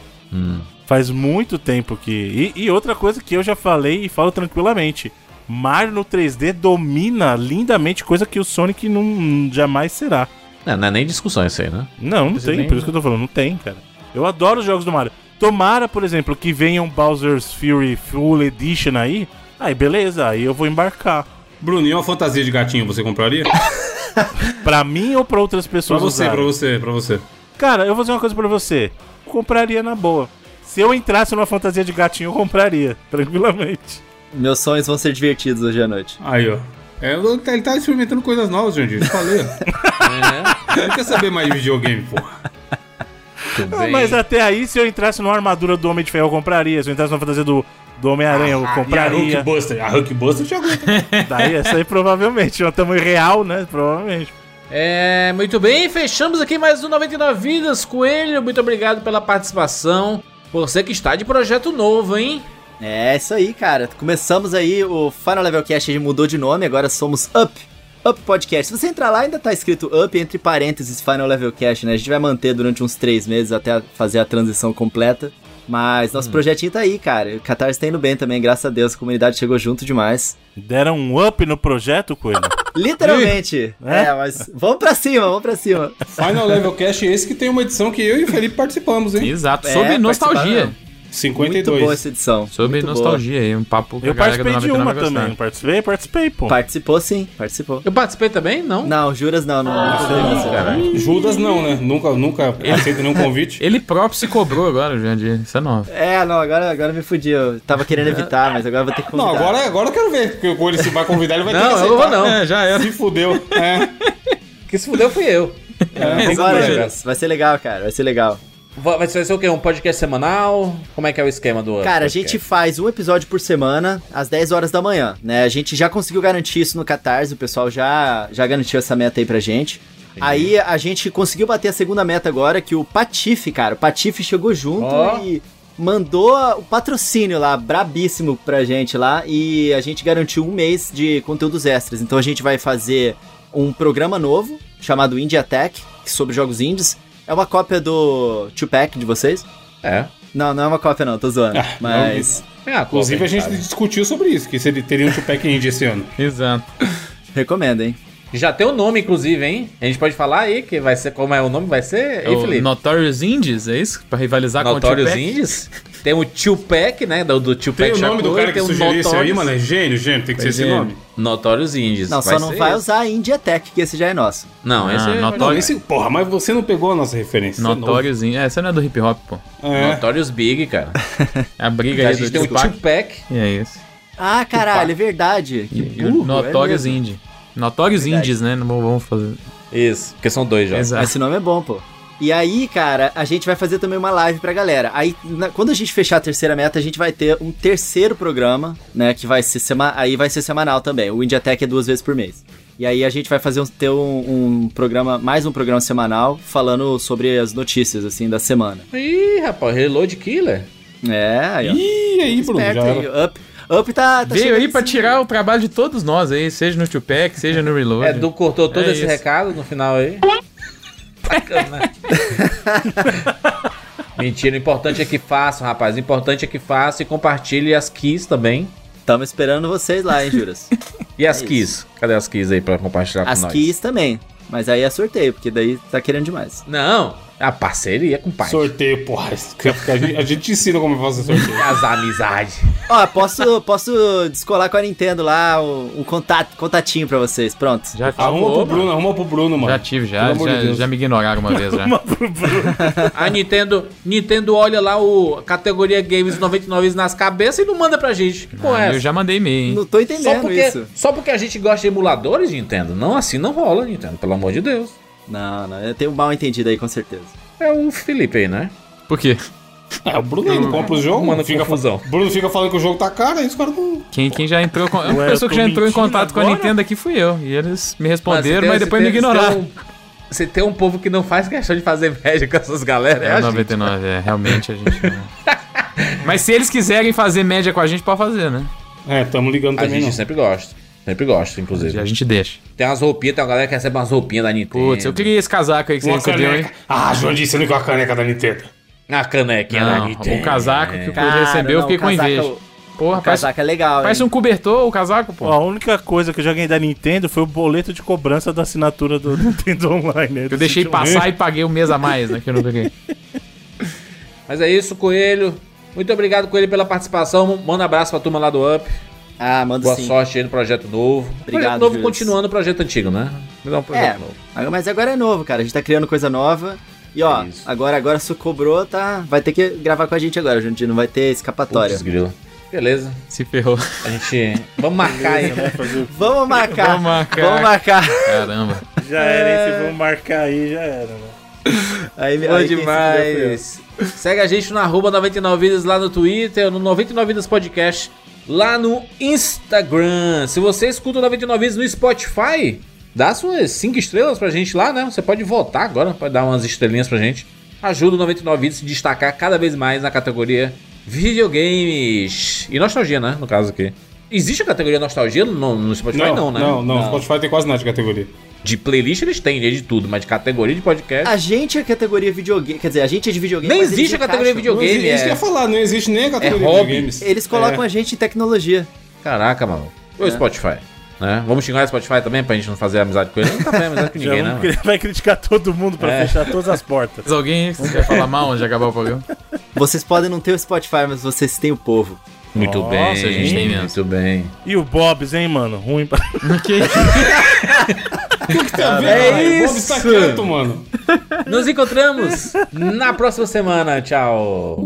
Faz muito tempo que. E, e outra coisa que eu já falei e falo tranquilamente: Mario no 3D domina lindamente, coisa que o Sonic não jamais será. Não, não é nem discussão isso aí, né? Não, não tem, nem- por isso que eu tô falando, não tem, cara. Eu adoro os jogos do Mario. Tomara, por exemplo, que venha um Bowser's Fury Full Edition aí. Aí beleza, aí eu vou embarcar. Bruninho, uma fantasia de gatinho você compraria? Pra mim ou pra outras pra pessoas você, usarem? pra você, pra você. Cara, eu vou fazer uma coisa pra você. Eu compraria na boa. Se eu entrasse numa fantasia de gatinho, eu compraria, tranquilamente. Meus sonhos vão ser divertidos hoje à noite. Aí, ó. É, ele tá experimentando coisas novas, Jandir. Eu falei, ó. É, Ele quer saber mais de videogame, porra. tudo Ah, mas até aí, se eu entrasse numa armadura do Homem de Ferro, eu compraria. Se eu entrasse numa fantasia do, do Homem-Aranha, eu E a compraria. Hulkbuster? A Hulkbuster te aguenta. Daí essa aí provavelmente. Um tamanho real, né? Provavelmente. É, muito bem, fechamos aqui mais um 99 Vidas, Coelho. Muito obrigado pela participação. Você que está de projeto novo, hein? É isso aí, cara. Começamos aí o Final Level Cast, a gente mudou de nome, agora somos Up. Up Podcast. Se você entrar lá, ainda tá escrito Up entre parênteses Final Level Cast, né? A gente vai manter durante uns três meses até fazer a transição completa. Mas nosso projetinho tá aí, cara. O Catarse tá indo bem também, graças a Deus. A comunidade chegou junto demais. Deram um up no projeto, Coelho. Literalmente. É? é, mas vamos pra cima, vamos pra cima. Final Level Cast esse que tem uma edição que eu e o Felipe participamos, hein? Exato, É, sobre nostalgia. Mesmo. 52. Muito boa essa edição. Sobre muito nostalgia aí, um papo que Eu a galera do participei de 99 uma também. Participei, participei, pô. Boa. Participou sim, participou. Eu participei também? Não. Não, juras não, não. não, não. Judas não, né? Nunca, nunca aceita nenhum convite. Ele próprio se cobrou agora, Jandir. Isso é novo. É, não, agora, agora me fudi. Eu tava querendo evitar, mas agora vou ter que Não, convidar. agora, agora eu quero ver. Porque o ele se vai convidar, ele vai ter Não, que eu aceitar. não vou não. É, já era. Se fudeu. É. Que se fudeu fui eu. Vambora, exatamente. Juras. Vai ser legal, cara. Vai ser legal. Va- Vai ser o quê? Um podcast semanal? Como é que é o esquema do Cara, a podcast? gente faz um episódio por semana, às 10 horas da manhã, né? A gente já conseguiu garantir isso no Catarse, o pessoal já, já garantiu essa meta aí pra gente. Aí a gente conseguiu bater a segunda meta agora, que o Patife, cara, o Patife chegou junto Ó. e mandou o patrocínio lá, brabíssimo pra gente lá, e a gente garantiu um mês de conteúdos extras. Então a gente vai fazer um programa novo, chamado Indie Attack, sobre jogos indies. É uma cópia do Tupac de vocês? É. Não, não é uma cópia não, tô zoando. Ah, mas É a Inclusive, a gente sabe? discutiu sobre isso, que se ele teria um Tupac Indie esse ano. Exato. recomendo, hein? Já tem o nome, inclusive, hein? A gente pode falar aí que vai ser. Como é o nome? Vai ser. É Felipe? Notorious Indies, é isso? Pra rivalizar Notorious com o Tupac? Indies. Tem o Tupac, né? Do, do Tupac Tem o nome do cara que sugeriu esse aí, Notorious- mano. É gênio, gênio. Tem que ser esse Gênio. nome. Notorious Indies. Não, só não vai esse. usar a Indie Tech, que esse já é nosso. Não, Ah, esse é Notorious- Não, esse, porra, mas você não pegou a nossa referência. Notorious Indies. É, essa não é do hip hop, pô. É. Notorious Big, cara. É a briga a aí gente do tem o Tupac. E é isso. Ah, caralho, é verdade. Que burro, Notorious é. Indie. Verdade. Indies, né? Não vamos fazer. Isso, porque são dois já. Exato. Esse nome é bom, pô. E aí, cara, a gente vai fazer também uma live pra galera. Aí, na- quando a gente fechar a terceira meta, a gente vai ter um terceiro programa, né? Que vai ser sema aí vai ser semanal também. O India Tech é duas vezes por mês. E aí a gente vai fazer um, ter um, um programa, mais um programa semanal, falando sobre as notícias, assim, da semana. Ih, rapaz, Reload Killer. É, aí, ó. Ih, aí, Bruno, Esperto aí. Up, up tá, tá Veio aí pra tirar o trabalho de todos nós aí, seja no Tupac, seja no Reload. É, Du cortou todo É esse isso. recado no final aí. Sacanagem. Mentira, o importante é que façam, rapaz. O importante é que façam e compartilhe as keys também. Tamo esperando vocês lá, hein, Juras? E as É keys? Cadê as keys aí pra compartilhar As com nós? keys também. Mas aí é sorteio, porque daí tá querendo demais. Não, a parceria com o pai. Sorteio, porra. A gente, a gente ensina como fazer sorteio. As amizades. Ó, posso, posso descolar com a Nintendo lá um, um contato, contatinho pra vocês. Pronto. Já tive, Arruma pro Bruno, arruma pro Bruno, mano. já, tive já, amor de já, já me ignoraram uma vez já. A Nintendo, Nintendo olha lá o categoria Games 99 nas cabeças e não manda pra gente. Que porra é Ah, essa? eu já mandei e-mail, hein? Não tô Só entendendo porque, isso. só porque a gente gosta de emuladores, Nintendo? Não, assim não rola, Nintendo, pelo amor de Deus. Não, não, eu tenho um mal entendido aí, com certeza. É o Felipe aí, né? Por quê? É, o Bruno não compra o jogo, Manda mano. Fica, confusão. o Bruno fica falando que o jogo tá caro, aí os caras não. Quem, quem já entrou com. A Ué, eu pessoa que já entrou em contato com a agora? Nintendo aqui fui eu. E eles me responderam, Mas mas você depois tem- me tem- ignoraram. Você tem, um, tem um povo que não faz questão de fazer média com essas galera. É, É a gente. 99, é, realmente a gente não... Mas se eles quiserem fazer média com a gente, pode fazer, né? É, tamo ligando A também, gente não. sempre gosta. Sempre gosta, inclusive. A gente deixa. Tem umas roupinhas, tem uma galera que recebe umas roupinhas da Nintendo. Putz, eu queria esse casaco aí que você Uma recebeu, hein? caneca. Ah, João disse não com a caneca da Nintendo. A canequinha da Não, Nintendo. o casaco que o Cara, Pedro recebeu, eu não, fiquei o com casaco- inveja. Porra, O parece, casaco é legal, parece hein? um cobertor o casaco, pô. A única coisa que eu já ganhei da Nintendo foi o boleto de cobrança da assinatura do Nintendo Online. né? Eu deixei passar e paguei um mês a mais, né? Que eu não peguei. Mas é isso, Coelho. Muito obrigado, Coelho, pela participação. Manda um abraço pra turma lá do Up. Ah, manda Boa sim. sorte aí no projeto novo. Obrigado, projeto novo continuando o projeto antigo, né? Mas é um projeto É, novo. mas agora é novo, cara. A gente tá criando coisa nova. E ó, Isso. agora, agora se cobrou, tá. Vai ter que gravar com a gente agora, gente. Não vai ter escapatória. Putz, grilo. Beleza. Se ferrou. A gente. Vamos marcar aí. Vamos marcar. Vamos marcar. Vamos marcar. Caramba. Já era, hein? Se vão marcar aí, já era, mano. Aí, Bom aí se fudeu demais. Segue a gente no arroba 99 Vidas lá no Twitter, no 99 Vidas Podcast lá no Instagram. Se você escuta o 99 Vidas no Spotify, dá suas 5 estrelas pra gente lá, né? Você pode votar agora, pode dar umas estrelinhas pra gente. Ajuda o 99 Vidas a se destacar cada vez mais na categoria videogames. E nostalgia, né? No caso aqui. Existe a categoria nostalgia no, no Spotify? Não, né? Não, não, Spotify tem quase nada de categoria. De playlist eles têm, de tudo, mas de categoria de podcast. A gente é categoria videogame. Quer dizer, a gente é de videogame. Nem mas eles existe a categoria encaixam. Não videogame. existe, isso que eu é... ia falar, não existe nem a categoria É de hobby. videogames. Eles colocam É. a gente em tecnologia. Caraca, mano. Ô É. Spotify, né? Vamos xingar o Spotify também pra gente não fazer amizade com ele? Não tá fazendo amizade com ninguém, né? mano? vai criticar todo mundo pra É. fechar todas as portas. Mas alguém que quer falar mal antes de acabar o programa? Vocês podem não ter o Spotify, mas vocês têm o povo. Muito Nossa, bem, a gente tem mesmo. Muito bem. E o Bob's, hein, mano? Ruim pra... Que- O que tem a ver, É caralho? O Bob está isso. quieto, mano. Nos encontramos na próxima semana. Tchau.